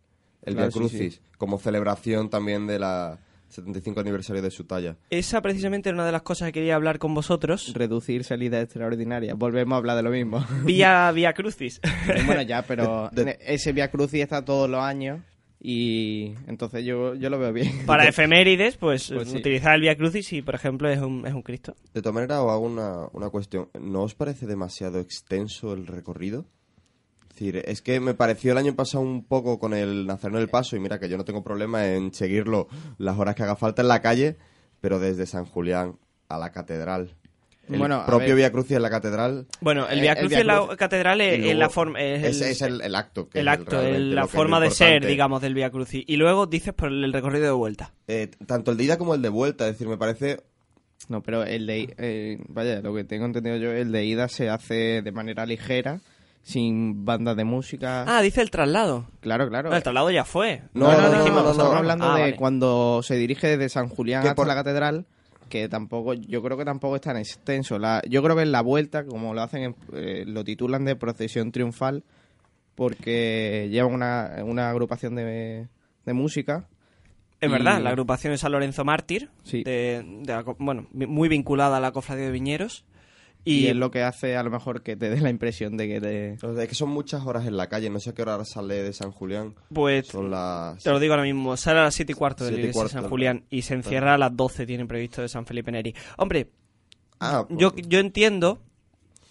Speaker 4: el
Speaker 2: Claro,
Speaker 4: Via Crucis como celebración también de la 75 aniversario de su talla.
Speaker 1: Esa precisamente era una de las cosas que quería hablar con vosotros.
Speaker 2: Reducir salidas extraordinarias. Volvemos a hablar de lo mismo. [laughs]
Speaker 1: Vía, vía Crucis. [laughs]
Speaker 2: bueno, ya, pero
Speaker 4: De- de-
Speaker 2: ese Via Crucis está todos los años y entonces yo, yo lo veo bien.
Speaker 1: Para [laughs] efemérides, pues,
Speaker 2: Pues sí.
Speaker 1: utilizar el Via Crucis y, por ejemplo, es un, es un Cristo.
Speaker 4: De todas maneras, os hago una, una cuestión. ¿No os parece demasiado extenso el recorrido? Es decir, es que me pareció el año pasado un poco con el Nazareno del Paso, y mira que yo no tengo problema en seguirlo las horas que haga falta en la calle, pero desde San Julián a la catedral. El
Speaker 2: Bueno,
Speaker 4: propio. Via Crucis en la catedral.
Speaker 1: Bueno, el
Speaker 2: Eh,
Speaker 1: Via Crucis en la catedral es, la forma. Es, el,
Speaker 4: es el, el acto. Que
Speaker 1: el acto, el- la forma de ser, digamos, del Via Crucis. Y luego dices por el, el recorrido de vuelta.
Speaker 4: Eh, tanto el de ida como el de vuelta, es decir, me parece
Speaker 2: No, pero el de... eh, vaya, lo que tengo entendido yo, el de ida se hace de manera ligera, sin bandas de música.
Speaker 1: Ah, dice el traslado.
Speaker 2: Claro, claro.
Speaker 1: No, el traslado ya fue.
Speaker 2: No,
Speaker 4: No,
Speaker 2: no,
Speaker 4: no,
Speaker 2: no,
Speaker 4: dijimos,
Speaker 2: no,
Speaker 4: no,
Speaker 2: estamos
Speaker 4: no.
Speaker 2: hablando
Speaker 1: Ah,
Speaker 2: de
Speaker 1: vale.
Speaker 2: cuando se dirige desde San Julián hasta
Speaker 4: por-
Speaker 2: la catedral, que tampoco, yo creo que tampoco es tan extenso. La, yo creo que en la vuelta, como lo hacen, en- eh, lo titulan de procesión triunfal, porque llevan una, una agrupación de, de música.
Speaker 1: Es
Speaker 2: Y-
Speaker 1: verdad, la agrupación es San Lorenzo Mártir,
Speaker 2: Sí.
Speaker 1: de, de la co- bueno, muy vinculada a la cofradía de Viñeros.
Speaker 2: Y,
Speaker 1: Y,
Speaker 2: es lo que hace a lo mejor que te dé la impresión de que te...
Speaker 4: o sea, es que son muchas horas en la calle, no sé a qué hora sale de San Julián.
Speaker 1: pues,
Speaker 4: Son las
Speaker 1: te lo digo ahora mismo, sale a las 7 y cuarto de la iglesia San Julián y se encierra a las 12, tienen previsto de San Felipe Neri. Hombre,
Speaker 4: Ah,
Speaker 1: yo, yo entiendo,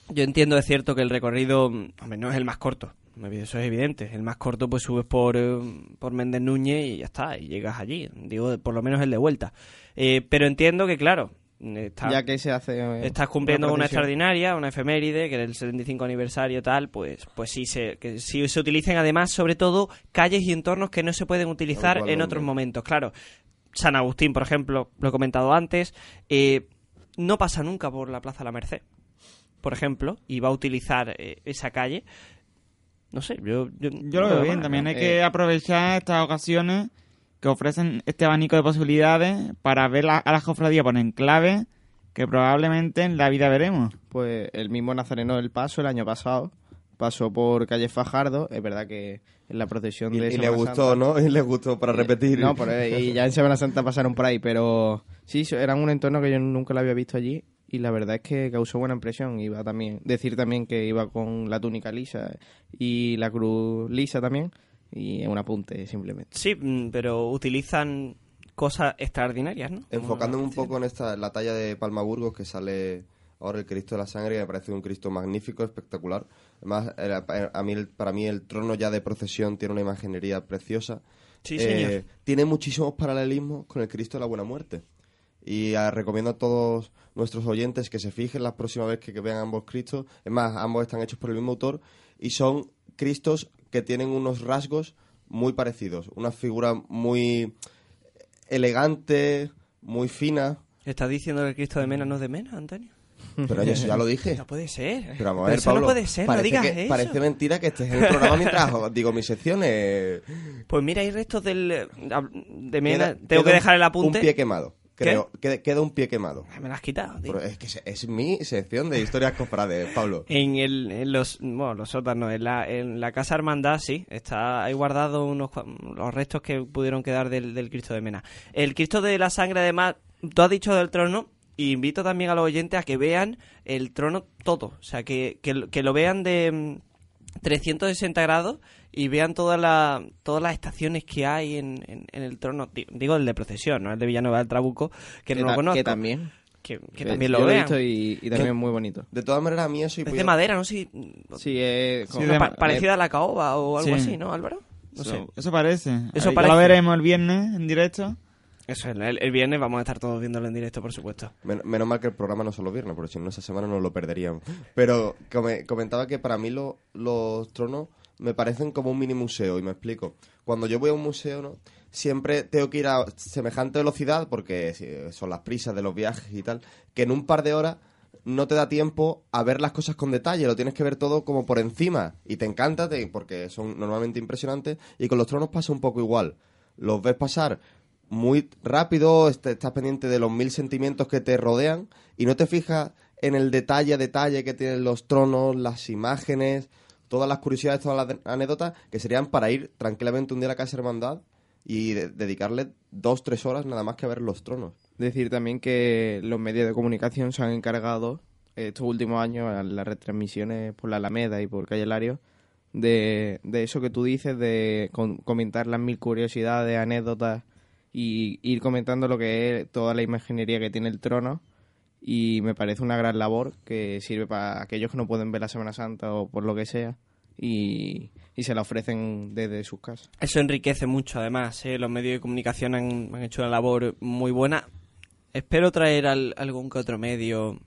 Speaker 1: yo entiendo, es cierto que el recorrido, hombre, no es el más corto, eso es evidente. El más corto, pues subes por, eh, por Méndez Núñez y ya está, y llegas allí. Digo, por lo menos el de vuelta. Eh, pero entiendo que, claro, está-
Speaker 2: Ya que se hace... eh,
Speaker 1: estás cumpliendo una, extraordinaria, una efeméride, que era el 75 aniversario tal, pues pues sí se, que sí se utilicen además, sobre todo, calles y entornos que no se pueden utilizar
Speaker 4: cual,
Speaker 1: en
Speaker 4: hombre.
Speaker 1: otros momentos. Claro, San Agustín, por ejemplo, lo he comentado antes, eh, no pasa nunca por la Plaza La Merced, por ejemplo, y va a utilizar eh, esa calle. No sé, yo... Yo,
Speaker 3: Yo lo veo bien, también hay que aprovechar estas ocasiones que ofrecen este abanico de posibilidades para ver la- a las cofradías por enclave que probablemente en la vida veremos.
Speaker 2: Pues el mismo Nazareno del Paso el año pasado pasó por calle Fajardo. Es verdad que en la procesión
Speaker 4: y,
Speaker 2: de
Speaker 4: y le gustó,
Speaker 2: Santa-
Speaker 4: ¿no? Y le gustó para repetir.
Speaker 2: No, por ahí- y ya en Semana Santa pasaron por ahí, pero sí, eran un entorno que yo nunca lo había visto allí y la verdad es que causó buena impresión. Iba también, decir también que iba con la túnica lisa y la cruz lisa también y un apunte simplemente.
Speaker 1: Sí, mm, pero utilizan cosas extraordinarias, ¿no?
Speaker 4: Enfocándome un poco en esta la talla de Palma Burgos que sale ahora el Cristo de la Sangre, que me parece un Cristo magnífico, espectacular. Además, a mí, el- para mí el trono ya de procesión tiene una imaginería preciosa.
Speaker 1: Sí,
Speaker 4: Eh,
Speaker 1: señor.
Speaker 4: tiene muchísimos paralelismos con el Cristo de la Buena Muerte. Y ah, recomiendo a todos nuestros oyentes que se fijen la próxima vez que, que vean ambos Cristos. Es más, ambos están hechos por el mismo autor y son Cristos que tienen unos rasgos muy parecidos. Una figura muy elegante, muy fina.
Speaker 1: ¿Estás diciendo que el Cristo de Mena no es de Mena, Antonio?
Speaker 4: Pero eso ya lo dije.
Speaker 1: No puede ser.
Speaker 4: Pero vamos a ver,
Speaker 1: eso no
Speaker 4: Pablo,
Speaker 1: puede ser, no
Speaker 4: parece
Speaker 1: digas
Speaker 4: que-
Speaker 1: eso.
Speaker 4: Parece mentira que estés en el programa mientras digo mis secciones.
Speaker 1: Pues mira, hay restos del, eh, de Mena.
Speaker 4: Queda-
Speaker 1: Tengo que
Speaker 4: queda
Speaker 1: dejar el apunte.
Speaker 4: Un pie quemado. Creo. Queda, queda un pie quemado.
Speaker 1: Me lo has quitado, tío.
Speaker 4: Pero es que es, es mi sección de historias cofrades, Pablo.
Speaker 1: En, el, en los, bueno, los sótanos, en la, en la casa hermandad, sí, está ahí guardado unos, los restos que pudieron quedar del, del Cristo de Mena. El Cristo de la Sangre, además, tú has dicho del trono, y invito también a los oyentes a que vean el trono todo, o sea, que, que, que lo vean de, 360 grados y vean todas las todas las estaciones que hay en, en- en el trono. Di- Digo el de procesión, no el de Villanueva del Trabuco, que, no lo conozco.
Speaker 2: que también.
Speaker 1: Que, que también
Speaker 2: yo
Speaker 1: lo
Speaker 2: he
Speaker 1: vean.
Speaker 2: visto y, y también es muy bonito.
Speaker 4: De todas maneras, a mí eso... y
Speaker 1: Es de madera, no sé.
Speaker 2: Sí, es
Speaker 1: Sí,
Speaker 2: como-
Speaker 1: de-
Speaker 2: eh,
Speaker 1: pa- parecida a la caoba o algo
Speaker 3: Sí.
Speaker 1: así, ¿no, Álvaro? No
Speaker 3: Eso,
Speaker 1: sé.
Speaker 3: eso parece.
Speaker 1: Eso
Speaker 3: Ahí
Speaker 1: parece.
Speaker 3: lo veremos el viernes en directo.
Speaker 1: Eso, el, el viernes vamos a estar todos viéndolo en directo, por supuesto.
Speaker 4: Men- menos mal que el programa no solo viernes, porque si no esa semana nos lo perderíamos. Pero come- comentaba que para mí lo- los tronos me parecen como un mini museo, y me explico. Cuando yo voy a un museo, ¿no? Siempre tengo que ir a semejante velocidad, porque son las prisas de los viajes y tal, que en un par de horas no te da tiempo a ver las cosas con detalle, lo tienes que ver todo como por encima, y te encanta, porque son normalmente impresionantes, y con los tronos pasa un poco igual. Los ves pasar muy rápido, est- estás pendiente de los mil sentimientos que te rodean y no te fijas en el detalle a detalle que tienen los tronos, las imágenes, todas las curiosidades, todas las anécdotas que serían para ir tranquilamente un día a la Casa Hermandad y de- dedicarle dos, tres horas nada más que a ver los tronos.
Speaker 2: Decir también que los medios de comunicación se han encargado eh, estos últimos años las retransmisiones por la Alameda y por Calle Lario de, de eso que tú dices, de comentar las mil curiosidades, anécdotas y ir comentando lo que es toda la imaginería que tiene el trono y me parece una gran labor que sirve para aquellos que no pueden ver la Semana Santa o por lo que sea y, se la ofrecen desde sus casas.
Speaker 1: Eso enriquece mucho, además. ¿eh? Los medios de comunicación han, han hecho una labor muy buena. Espero traer al- algún que otro medio,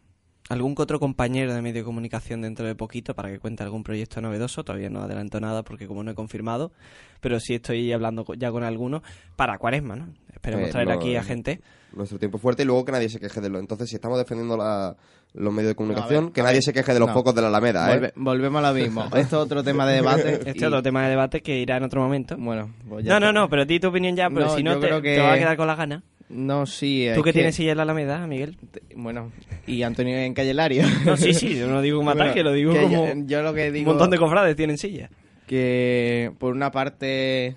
Speaker 1: algún otro compañero de medio de comunicación dentro de poquito para que cuente algún proyecto novedoso. Todavía no adelanto nada porque como no he confirmado, pero sí estoy hablando co- ya con alguno para Cuaresma, ¿no? Esperemos
Speaker 4: Eh,
Speaker 1: traer
Speaker 4: no,
Speaker 1: aquí a gente.
Speaker 4: Nuestro tiempo fuerte y luego que nadie se queje de lo. Entonces, si estamos defendiendo la- los medios de comunicación,
Speaker 2: ver,
Speaker 4: que nadie
Speaker 2: ver.
Speaker 4: se queje de los
Speaker 2: No.
Speaker 4: focos de la Alameda, ¿eh?
Speaker 2: Volve- volvemos a lo mismo. [laughs] Esto es otro tema de debate. [laughs]
Speaker 1: Este
Speaker 2: y-
Speaker 1: es otro tema de debate que irá en otro momento.
Speaker 2: Bueno, pues ya
Speaker 1: No, no, no, pero di tu opinión ya, pero
Speaker 2: No,
Speaker 1: si no
Speaker 2: yo
Speaker 1: te,
Speaker 2: creo que-
Speaker 1: te vas a quedar con las ganas.
Speaker 2: No, sí.
Speaker 1: ¿Tú
Speaker 2: es
Speaker 1: que tienes silla en la Alameda, Miguel?
Speaker 2: Bueno, y Antonio en Calle Lario.
Speaker 1: No, sí, sí, yo no digo como ataque, lo digo
Speaker 2: que
Speaker 1: como
Speaker 2: yo, yo lo que digo
Speaker 1: un montón de cofrades tienen silla.
Speaker 2: que por una parte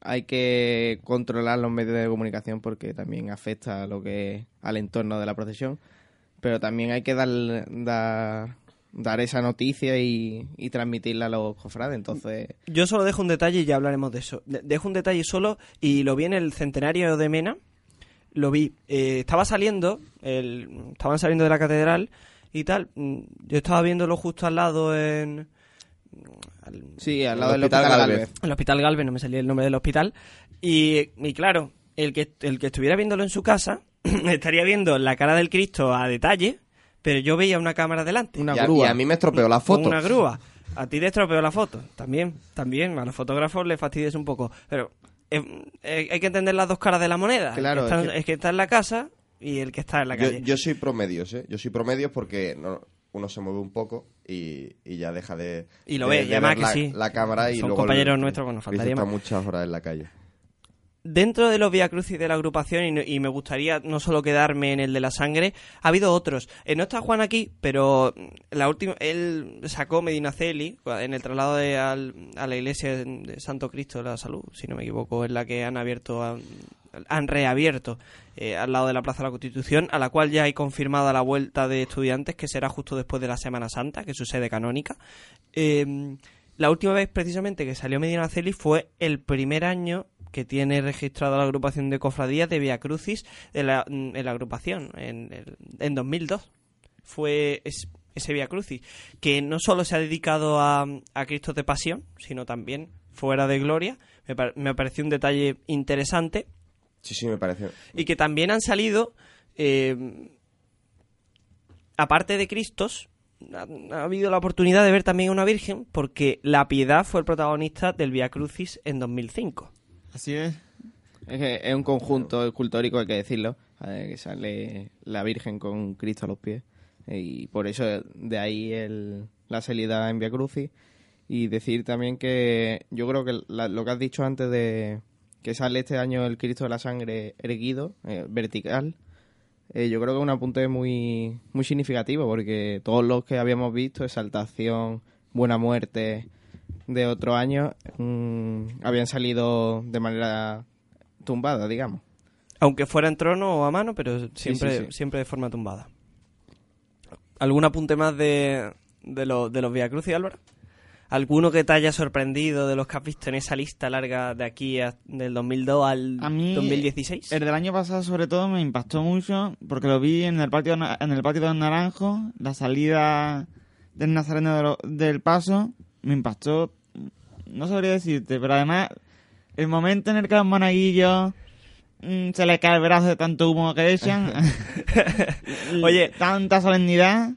Speaker 2: hay que controlar los medios de comunicación porque también afecta a lo que al entorno de la procesión, pero también hay que dar dar, dar esa noticia y, y transmitirla a los cofrades, entonces
Speaker 1: Yo solo dejo un detalle y ya hablaremos de eso. De- Dejo un detalle solo y lo vi en el centenario de Mena. Lo vi. Eh, estaba saliendo, el, estaban saliendo de la catedral y tal. Mm, Yo estaba viéndolo justo al lado en. al-
Speaker 2: sí, al
Speaker 4: El
Speaker 2: lado del
Speaker 4: Hospital
Speaker 2: Hospital
Speaker 4: Galvez.
Speaker 2: Galvez.
Speaker 1: el Hospital Galvez, no me salía el nombre del hospital. Y, y claro, el que, el que estuviera viéndolo en su casa [clears throat] estaría viendo la cara del Cristo a detalle, pero yo veía una cámara delante.
Speaker 2: Una
Speaker 4: y, a,
Speaker 2: grúa.
Speaker 4: y a mí me estropeó la foto.
Speaker 1: una grúa. A ti te estropeó la foto. También, también. A los fotógrafos les fastidies un poco. Pero eh, eh, hay que entender las dos caras de la moneda.
Speaker 2: Claro,
Speaker 1: El que,
Speaker 2: es
Speaker 1: está,
Speaker 2: que-
Speaker 1: el que está en la casa y el que está en la calle.
Speaker 4: yo soy promedios, ¿eh? Yo soy promedios porque no- uno se mueve un poco y, y ya deja de.
Speaker 1: Y lo
Speaker 4: de-
Speaker 1: ve,
Speaker 4: de
Speaker 1: y además
Speaker 4: ver
Speaker 1: que
Speaker 4: la,
Speaker 1: sí.
Speaker 4: la cámara y
Speaker 1: Son
Speaker 4: luego.
Speaker 1: compañeros nuestros
Speaker 4: Cristo
Speaker 1: faltaría más.
Speaker 4: muchas horas en la calle.
Speaker 1: Dentro de los Via Crucis de la agrupación, y, y me gustaría no solo quedarme en el de la sangre, ha habido otros. Eh, no está Juan aquí, pero la última, él sacó Medinaceli en el traslado de, al- a la iglesia de Santo Cristo de la Salud, si no me equivoco, es la que han abierto, han reabierto eh, al lado de la Plaza de la Constitución, a la cual ya hay confirmada la vuelta de estudiantes, que será justo después de la Semana Santa, que es su sede canónica. Eh, la última vez precisamente que salió Medinaceli fue el primer año que tiene registrada la agrupación de cofradías de Via Crucis de la, en la agrupación, en, en 2002. Fue es- ese Via Crucis, que no solo se ha dedicado a, a Cristo de Pasión, sino también fuera de gloria. Me, me pareció un detalle interesante
Speaker 4: Sí, sí, me parece.
Speaker 1: y que también han salido, eh, aparte de Cristos, ha, ha habido la oportunidad de ver también a una Virgen, porque la Piedad fue el protagonista del Via Crucis en 2005.
Speaker 3: Así es.
Speaker 2: Es que es un conjunto escultórico, hay que decirlo, que sale la Virgen con Cristo a los pies. Y por eso de ahí el, la salida en Via Crucis. Y decir también que yo creo que la- lo que has dicho antes de que sale este año el Cristo de la Sangre erguido, eh, vertical, eh, yo creo que es un apunte muy, muy significativo porque todos los que habíamos visto, Exaltación, Buena Muerte, de otro año, mm, habían salido de manera tumbada, digamos.
Speaker 1: Aunque fuera en trono o a mano, pero siempre,
Speaker 2: sí, sí.
Speaker 1: siempre de forma tumbada. ¿Algún apunte más de, de, los de los Via Crucis, Álvaro? ¿Alguno que te haya sorprendido de los que has visto en esa lista larga de aquí a- del 2002 al
Speaker 3: A mí,
Speaker 1: 2016?
Speaker 3: El del año pasado, sobre todo, me impactó mucho porque lo vi en el patio, en el patio de Naranjo, la salida del Nazareno de lo- del Paso, me impactó, no sabría decirte, pero además, el momento en el que los monaguillos mm, se les cae el brazo de tanto humo que echan, [laughs]
Speaker 1: Oye,
Speaker 3: tanta solemnidad.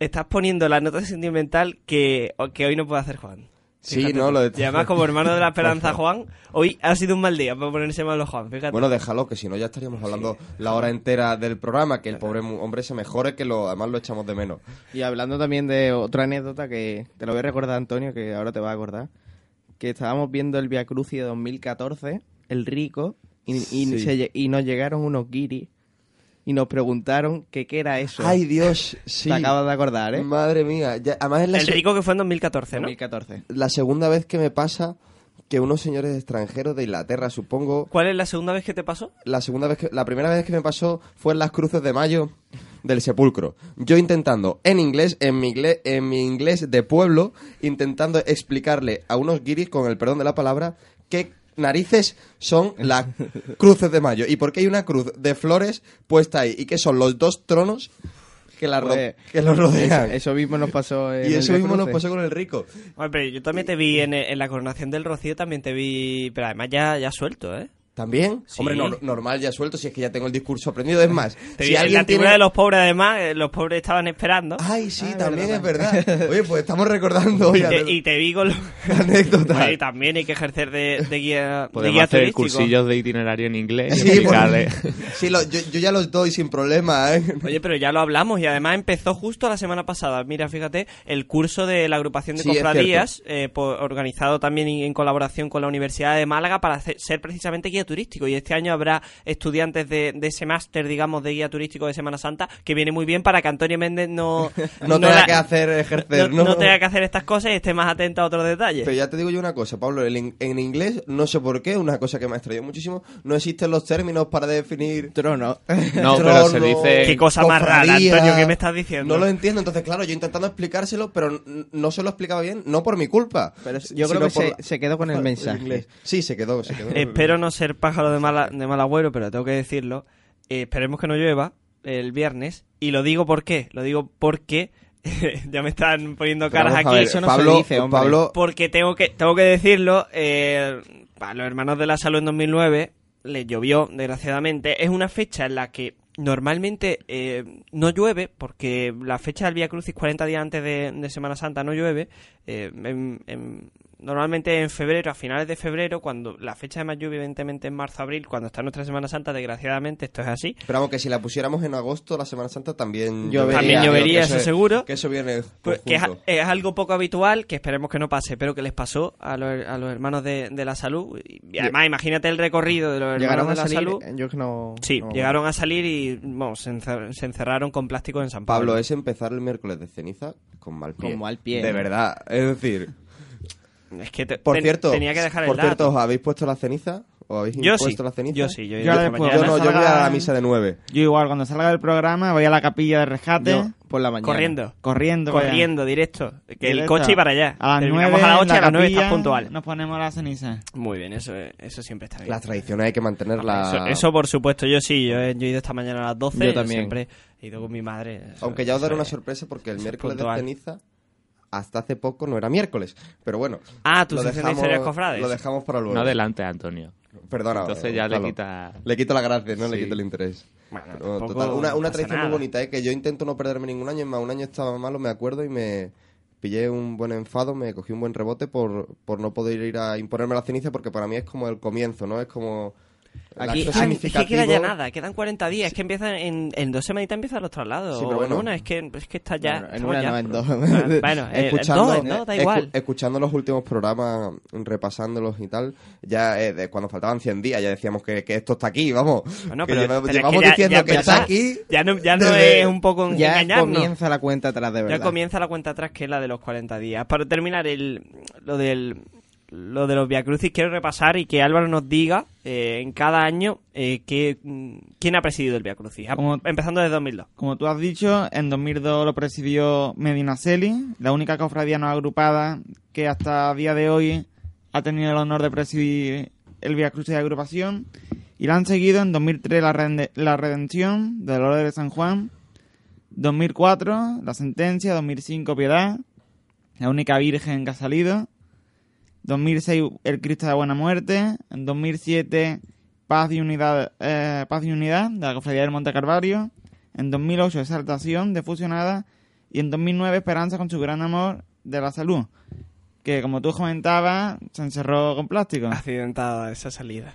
Speaker 1: Estás poniendo la nota sentimental que, que hoy no puede hacer Juan.
Speaker 4: Sí,
Speaker 1: Fíjate
Speaker 4: no,
Speaker 1: tú.
Speaker 4: lo de-
Speaker 1: Y además, como hermano de la esperanza. [laughs] Juan, hoy ha sido un mal día para ponerse malo Juan. Fíjate.
Speaker 4: Bueno, déjalo, que si no ya estaríamos hablando la hora entera del programa, que el pobre hombre se mejore, que lo, además lo echamos de menos.
Speaker 2: Y hablando también de otra anécdota que te lo voy a recordar, Antonio, que ahora te vas a acordar. Que estábamos viendo el Via Crucis de 2014, el rico, y, y,
Speaker 4: Sí.
Speaker 2: se lle- y nos llegaron unos guiris y nos preguntaron que qué era eso.
Speaker 4: Ay, Dios, sí.
Speaker 2: Te acabas de acordar, ¿eh?
Speaker 4: Madre mía, ya- además es la,
Speaker 1: el
Speaker 4: se-
Speaker 1: rico que fue en 2014, ¿no?
Speaker 2: 2014.
Speaker 4: la segunda vez que me pasa que unos señores extranjeros de Inglaterra, supongo,
Speaker 1: ¿Cuál es la segunda vez que te pasó?
Speaker 4: la segunda vez que, la primera vez que me pasó fue en las cruces de mayo del sepulcro. Yo intentando en inglés, en mi inglés, en mi inglés de pueblo, intentando explicarle a unos guiris, con el perdón de la palabra, qué narices son las cruces de mayo y por qué hay una cruz de flores puesta ahí y qué son los dos tronos que la ro-
Speaker 2: Pues,
Speaker 4: que los rodean.
Speaker 2: Eso, eso mismo nos pasó en
Speaker 4: y eso mismo nos pasó con el rico.
Speaker 1: Hombre, pero yo también te vi en, en la coronación del Rocío, también te vi, pero además ya, ya suelto, ¿eh?
Speaker 4: ¿También?
Speaker 1: Sí.
Speaker 4: Hombre, no- normal ya suelto si es que ya tengo el discurso aprendido. Es más, [laughs]
Speaker 1: Te
Speaker 4: si alguien
Speaker 1: la tribuna
Speaker 4: tiene-
Speaker 1: de los pobres, además, eh, los pobres estaban esperando.
Speaker 4: Ay, sí,
Speaker 2: Ah,
Speaker 4: también
Speaker 2: verdad,
Speaker 4: es verdad. Oye, pues estamos recordando
Speaker 1: y,
Speaker 4: hoy
Speaker 1: te, y te vi con los... [laughs]
Speaker 4: anécdotas.
Speaker 1: Oye, también hay que ejercer de, de guía, de
Speaker 5: Podemos
Speaker 1: guía
Speaker 5: hacer
Speaker 1: turístico.
Speaker 5: cursillos de itinerario en inglés y
Speaker 4: Sí, porque- [laughs] sí, lo- yo, yo ya los doy sin problema, ¿eh?
Speaker 1: Oye, pero ya lo hablamos y además empezó justo la semana pasada. Mira, fíjate, el curso de la agrupación de
Speaker 4: Sí,
Speaker 1: cofradías, eh, por- organizado también en, en colaboración con la Universidad de Málaga para hacer- ser precisamente guía turístico. Y este año habrá estudiantes de, de ese máster, digamos, de guía turístico de Semana Santa, que viene muy bien para que Antonio Méndez [laughs] no...
Speaker 4: No tenga
Speaker 1: la-
Speaker 4: que hacer ejercer,
Speaker 1: no,
Speaker 4: ¿no?
Speaker 1: no tenga que hacer estas cosas y esté más atento a otros detalles.
Speaker 4: Pero ya te digo yo una cosa, Pablo, el in- en inglés, no sé por qué, una cosa que me ha extrañado muchísimo, no existen los términos para definir...
Speaker 2: Trono. [laughs]
Speaker 5: No, pero se dice-
Speaker 1: Qué cosa más rara. Antonio, ¿qué me estás diciendo?
Speaker 4: No lo entiendo, entonces claro, yo intentando explicárselo, pero no se lo explicaba bien, no por mi culpa.
Speaker 2: Pero yo creo que se,
Speaker 4: la-
Speaker 2: se quedó con el [laughs] mensaje.
Speaker 4: Sí, se quedó, se quedó.
Speaker 1: Espero no ser pájaro de, mala, de mal agüero, pero tengo que decirlo. Eh, esperemos que no llueva el viernes. Y lo digo por qué. Lo digo porque [laughs] ya me están poniendo caras
Speaker 4: vamos
Speaker 1: aquí.
Speaker 4: ver,
Speaker 2: Eso no se
Speaker 4: Pablo,
Speaker 2: dice, hombre.
Speaker 4: Pablo,
Speaker 1: Porque tengo que, tengo que decirlo. eh, para los hermanos de la salud en 2009 les llovió, desgraciadamente. Es una fecha en la que normalmente eh, no llueve, porque la fecha del Vía Crucis 40 días antes de, de Semana Santa no llueve. eh, en- en- normalmente en febrero, a finales de febrero, cuando la fecha de más lluvia, evidentemente en marzo-abril, cuando está nuestra Semana Santa, desgraciadamente esto es así.
Speaker 4: pero vamos, que si la pusiéramos en agosto, la Semana Santa también
Speaker 2: Llovería.
Speaker 1: También llovería, eso
Speaker 4: es-
Speaker 1: seguro.
Speaker 4: Que eso viene
Speaker 1: Pues, que es, algo poco habitual, que esperemos que no pase, pero que les pasó a los, a los hermanos de, de la salud. Y, además, imagínate el recorrido de los hermanos
Speaker 2: Llegaron
Speaker 1: de
Speaker 2: a
Speaker 1: la
Speaker 2: salir.
Speaker 1: salud.
Speaker 2: Yo que no.
Speaker 1: Sí,
Speaker 2: no-
Speaker 1: llegaron a salir y se, encer- se encerraron con plástico en San Pablo.
Speaker 4: Pablo, es empezar el miércoles de ceniza con mal pie.
Speaker 2: Con mal pie.
Speaker 4: De verdad, es decir...
Speaker 1: Es que te-
Speaker 4: Por
Speaker 1: ten-
Speaker 4: cierto,
Speaker 1: tenía que dejar el
Speaker 4: por cierto. ¿os habéis puesto la ceniza? ¿O habéis
Speaker 1: Yo sí,
Speaker 4: impuesto la ceniza?
Speaker 1: yo sí, yo,
Speaker 3: Yo
Speaker 1: yo mañana-
Speaker 4: no, yo voy a la misa de nueve.
Speaker 3: Yo igual, cuando salga del programa, voy a la capilla de rescate.
Speaker 2: Yo, por la mañana.
Speaker 1: corriendo.
Speaker 3: Corriendo. vaya.
Speaker 1: Corriendo, directo. Que el coche y para allá.
Speaker 3: A las
Speaker 1: Terminamos
Speaker 3: nueve
Speaker 1: a las
Speaker 3: en
Speaker 1: 8 y
Speaker 3: la
Speaker 1: a las 9 estás puntual.
Speaker 3: Nos ponemos la ceniza.
Speaker 1: Muy bien, eso, eso siempre está bien.
Speaker 4: Las tradiciones hay que mantenerlas...
Speaker 1: Eso, eso por supuesto, yo sí, yo he, yo he ido esta mañana a las 12.
Speaker 2: Yo también.
Speaker 1: Siempre he ido con mi madre. eso-
Speaker 4: Aunque ya os daré una
Speaker 1: es-
Speaker 4: sorpresa porque el miércoles de ceniza hasta hace poco no era miércoles. Pero bueno.
Speaker 1: Ah, tu
Speaker 4: lo
Speaker 1: sección de
Speaker 4: dejamos-
Speaker 1: historias cofrades.
Speaker 4: Lo dejamos para luego.
Speaker 5: No adelante, Antonio.
Speaker 4: Perdona.
Speaker 5: Entonces ya le quita...
Speaker 4: Le quito la gracia, no le
Speaker 5: Sí.
Speaker 4: quito el interés.
Speaker 1: Bueno,
Speaker 4: Pero, total, una, una tradición
Speaker 1: nada.
Speaker 4: muy bonita, ¿eh? que yo intento no perderme ningún año. Es más, un año estaba malo, me acuerdo, y me pillé un buen enfado, me cogí un buen rebote por, por no poder ir a imponerme la ceniza, porque para mí es como el comienzo, ¿no? Es como...
Speaker 2: Aquí-
Speaker 1: Ah, es que queda ya
Speaker 4: significativo.
Speaker 1: nada, quedan 40 días, es que empiezan en, en dos semanitas empiezan los traslados.
Speaker 4: Sí, pero
Speaker 1: o en
Speaker 4: bueno.
Speaker 1: una, es que, es que está ya.
Speaker 2: Bueno, en una
Speaker 1: ya.
Speaker 2: no, en dos.
Speaker 1: Bueno, eh, [laughs] en
Speaker 4: escuchando,
Speaker 1: dos, no, da
Speaker 4: escu-
Speaker 1: igual.
Speaker 4: escuchando los últimos programas, repasándolos y tal, ya eh, de cuando faltaban 100 días, ya decíamos que, que esto está aquí, vamos.
Speaker 1: Bueno,
Speaker 4: que
Speaker 1: pero-
Speaker 4: llevamos,
Speaker 1: pero es
Speaker 4: llevamos
Speaker 1: que ya-
Speaker 4: diciendo
Speaker 1: ya
Speaker 4: que está aquí.
Speaker 1: Ya no, ya no
Speaker 4: desde-
Speaker 1: es un poco
Speaker 2: Ya
Speaker 1: engañarnos.
Speaker 2: comienza la cuenta atrás de verdad.
Speaker 1: Ya comienza la cuenta atrás que es la de los 40 días. Para terminar, el, lo del lo de los Via Crucis, quiero repasar y que Álvaro nos diga eh, en cada año eh, que, mm, quién ha presidido el Via Crucis.
Speaker 3: Como-
Speaker 1: Empezando desde 2002.
Speaker 3: Como tú has dicho, en 2002 lo presidió Medina Celi, la única cofradía no agrupada que hasta día de hoy ha tenido el honor de presidir el Via Crucis de agrupación. Y la han seguido en 2003 la, Rende- la Redención de Dolores de San Juan, 2004 la Sentencia, 2005 Piedad, la única Virgen que ha salido, 2006 el Cristo de la Buena Muerte, en 2007 Paz y Unidad, eh, Paz y Unidad de la Cofradía del Monte Carvario, en 2008 Exaltación de Fusionada y en 2009 Esperanza con su gran amor de la salud, que como tú comentabas se encerró con plástico.
Speaker 1: Accidentada esa salida.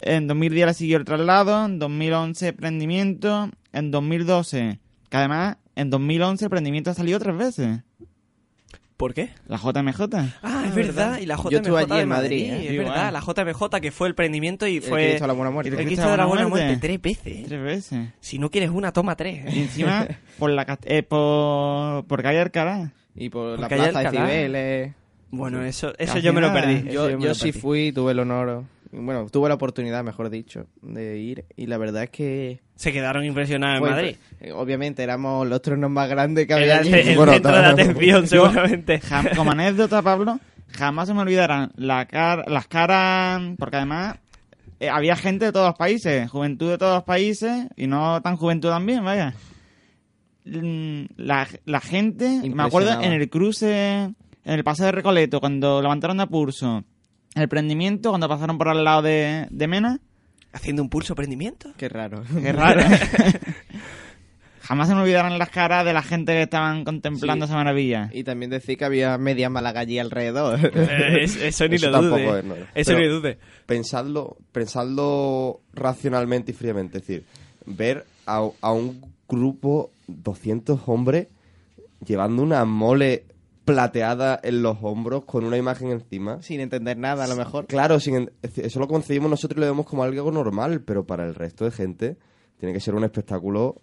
Speaker 3: En 2010 le siguió el traslado, en 2011 prendimiento, en 2012, que además en 2011 el prendimiento ha salido tres veces.
Speaker 1: ¿Por qué?
Speaker 3: La JMJ.
Speaker 1: Ah, es verdad. Y la JMJ
Speaker 2: Yo estuve allí
Speaker 1: de
Speaker 2: en Madrid, ¿eh?
Speaker 1: Es
Speaker 3: Igual.
Speaker 1: verdad, la JMJ que fue el prendimiento y
Speaker 2: El
Speaker 1: fue...
Speaker 2: Cristo de la Buena Muerte.
Speaker 1: El Cristo de la Buena Muerte tres veces.
Speaker 3: Tres veces.
Speaker 1: Si no quieres una, toma tres.
Speaker 3: Y encima, [laughs] por la cast- eh, por, por calle Alcalá.
Speaker 2: Y por la
Speaker 1: Porque hay
Speaker 2: plaza de. Cibeles.
Speaker 1: Bueno, eso, eso yo me lo perdí.
Speaker 2: Yo,
Speaker 1: me
Speaker 2: yo
Speaker 1: lo
Speaker 2: sí
Speaker 1: perdí.
Speaker 2: fui, tuve el honor, bueno, tuve la oportunidad, mejor dicho, de ir. Y la verdad es que...
Speaker 1: Se quedaron impresionados en Madrid.
Speaker 2: eh, Obviamente éramos los tronos más grandes que había
Speaker 1: el,
Speaker 2: allí.
Speaker 1: el
Speaker 2: Bueno,
Speaker 1: centro de atención, [laughs] seguramente.
Speaker 3: Como anécdota, Pablo, jamás se me olvidarán la car- las caras, porque además eh, había gente de todos los países, juventud de todos los países, y no tan juventud también, vaya. Mm, La, la gente, me acuerdo en el cruce, en el paseo de Recoleto, cuando levantaron a pulso el prendimiento, cuando pasaron por al lado de, de Mena,
Speaker 1: Haciendo un pulso prendimiento.
Speaker 2: Qué raro. [laughs]
Speaker 3: Qué raro. [laughs] Jamás se me olvidarán las caras de la gente que estaban contemplando
Speaker 2: Sí.
Speaker 3: esa maravilla.
Speaker 2: Y también decir que había media Málaga allí alrededor. [laughs]
Speaker 1: Eh, es- eso ni
Speaker 4: Eso
Speaker 1: lo dude.
Speaker 4: tampoco es, no.
Speaker 1: Eso
Speaker 4: Pero-
Speaker 1: ni lo dude.
Speaker 4: pensadlo, pensadlo racionalmente y fríamente. Es decir, ver a, a un grupo, 200 hombres, llevando una mole plateada en los hombros con una imagen encima.
Speaker 2: Sin entender nada, a lo mejor.
Speaker 4: Claro, sin, eso lo concebimos nosotros y lo vemos como algo normal, pero para el resto de gente tiene que ser un espectáculo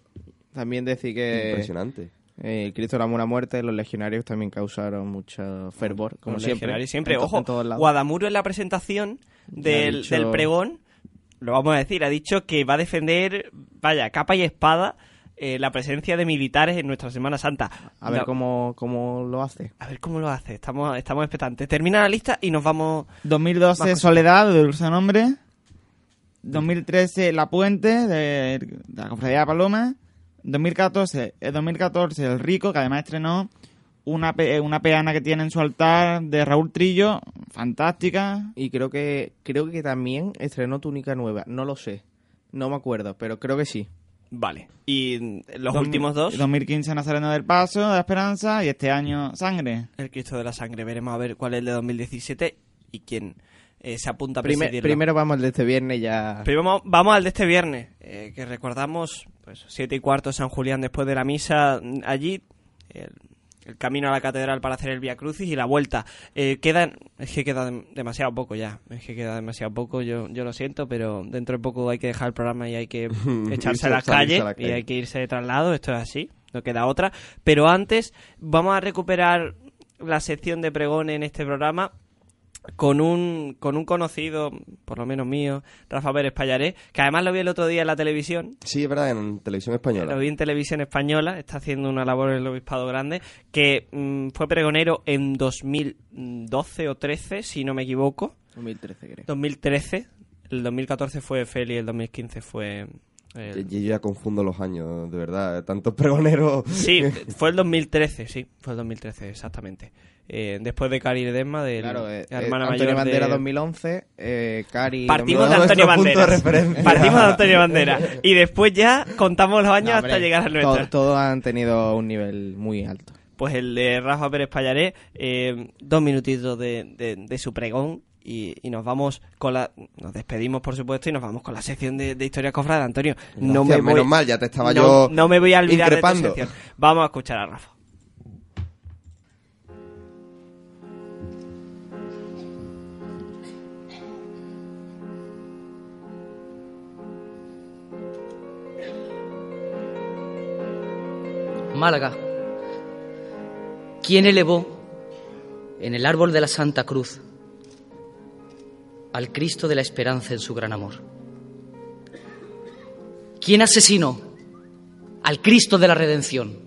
Speaker 2: También decir que
Speaker 4: impresionante.
Speaker 2: eh, el Cristo de la Buena Muerte, los legionarios también causaron mucho fervor, como
Speaker 1: Los
Speaker 2: siempre.
Speaker 1: legionarios siempre.
Speaker 2: En
Speaker 1: Ojo,
Speaker 2: en todos lados.
Speaker 1: Guadamuro en la presentación del,
Speaker 2: dicho-
Speaker 1: del pregón, lo vamos a decir, ha dicho que va a defender, vaya, capa y espada, eh, la presencia de militares en nuestra Semana Santa.
Speaker 2: A ver
Speaker 1: No,
Speaker 2: cómo, cómo lo hace.
Speaker 1: a ver cómo lo hace. Estamos, estamos expectantes. Termina la lista y nos vamos...
Speaker 3: 2012
Speaker 1: Bajo-
Speaker 3: Soledad de Dulce Nombre. 2013 La Puente de, de la Cofradía de la Paloma. 2014, eh, 2014 El Rico, que además estrenó una, pe- eh, una peana que tiene en su altar de Raúl Trillo, fantástica.
Speaker 2: Y creo que creo que también estrenó túnica nueva. No lo sé. No me acuerdo, pero creo que sí.
Speaker 1: Vale. Y los
Speaker 3: Dos-
Speaker 1: últimos dos,
Speaker 3: 2015 Nazareno del Paso, de la Esperanza, y este año Sangre.
Speaker 1: el Cristo de la Sangre. Veremos a ver cuál es el de 2017 y quién eh, se apunta a
Speaker 2: Primer- primero vamos al de este viernes ya.
Speaker 1: Pero vamos, vamos al de este viernes, eh, que recordamos, pues, siete y cuarto San Julián después de la misa allí, el, el camino a la catedral para hacer el Via Crucis y la vuelta. Eh, quedan, es que queda dem- demasiado poco ya, es que queda demasiado poco, yo, yo lo siento, pero dentro de poco hay que dejar el programa y hay que [laughs] echarse a la calle
Speaker 4: a la
Speaker 1: y hay que irse de traslado, esto es así, no queda otra. Pero antes vamos a recuperar la sección de pregón en este programa con un, con un conocido, por lo menos mío, Rafa Pérez Payaré, que además lo vi el otro día en la televisión,
Speaker 4: Sí, es verdad, en televisión española.
Speaker 1: lo vi en televisión española, está haciendo una labor en el Obispado Grande, que mm, fue pregonero en 2012 o 13, si no me equivoco,
Speaker 2: 2013 creo.
Speaker 1: 2013, el 2014 fue Feli, el 2015 fue... el-
Speaker 4: Yo ya confundo los años, de verdad. Tantos [laughs] pregoneros.
Speaker 1: Sí, fue el 2013, sí, fue el 2013, exactamente. Eh, después de Cari Ledesma, de
Speaker 2: Claro, eh,
Speaker 1: la
Speaker 2: eh,
Speaker 1: hermana
Speaker 2: Antonio
Speaker 1: mayor
Speaker 2: Bandera
Speaker 1: de...
Speaker 2: 2011, eh, Cari...
Speaker 1: Partimos de
Speaker 2: 2012.
Speaker 1: Antonio
Speaker 4: de referencia.
Speaker 1: Partimos de Antonio Banderas. Y después ya contamos los años
Speaker 2: No,
Speaker 1: hasta llegar a
Speaker 2: to-
Speaker 1: nuestra.
Speaker 2: Todos han tenido un nivel muy alto.
Speaker 1: Pues el de Rafa Pérez Payaré, eh, dos minutitos de, de- de su pregón y, y nos vamos con la... Nos despedimos, por supuesto, y nos vamos con la sección de, de Historia Cofrada. Antonio, no me voy...
Speaker 4: menos mal, ya te estaba
Speaker 1: no,
Speaker 4: yo
Speaker 1: No me voy a olvidar
Speaker 4: increpando.
Speaker 1: de tu sección. Vamos a escuchar a Rafa.
Speaker 11: Málaga. ¿Quién elevó en el árbol de la Santa Cruz al Cristo de la esperanza en su gran amor? ¿Quién asesinó al Cristo de la redención?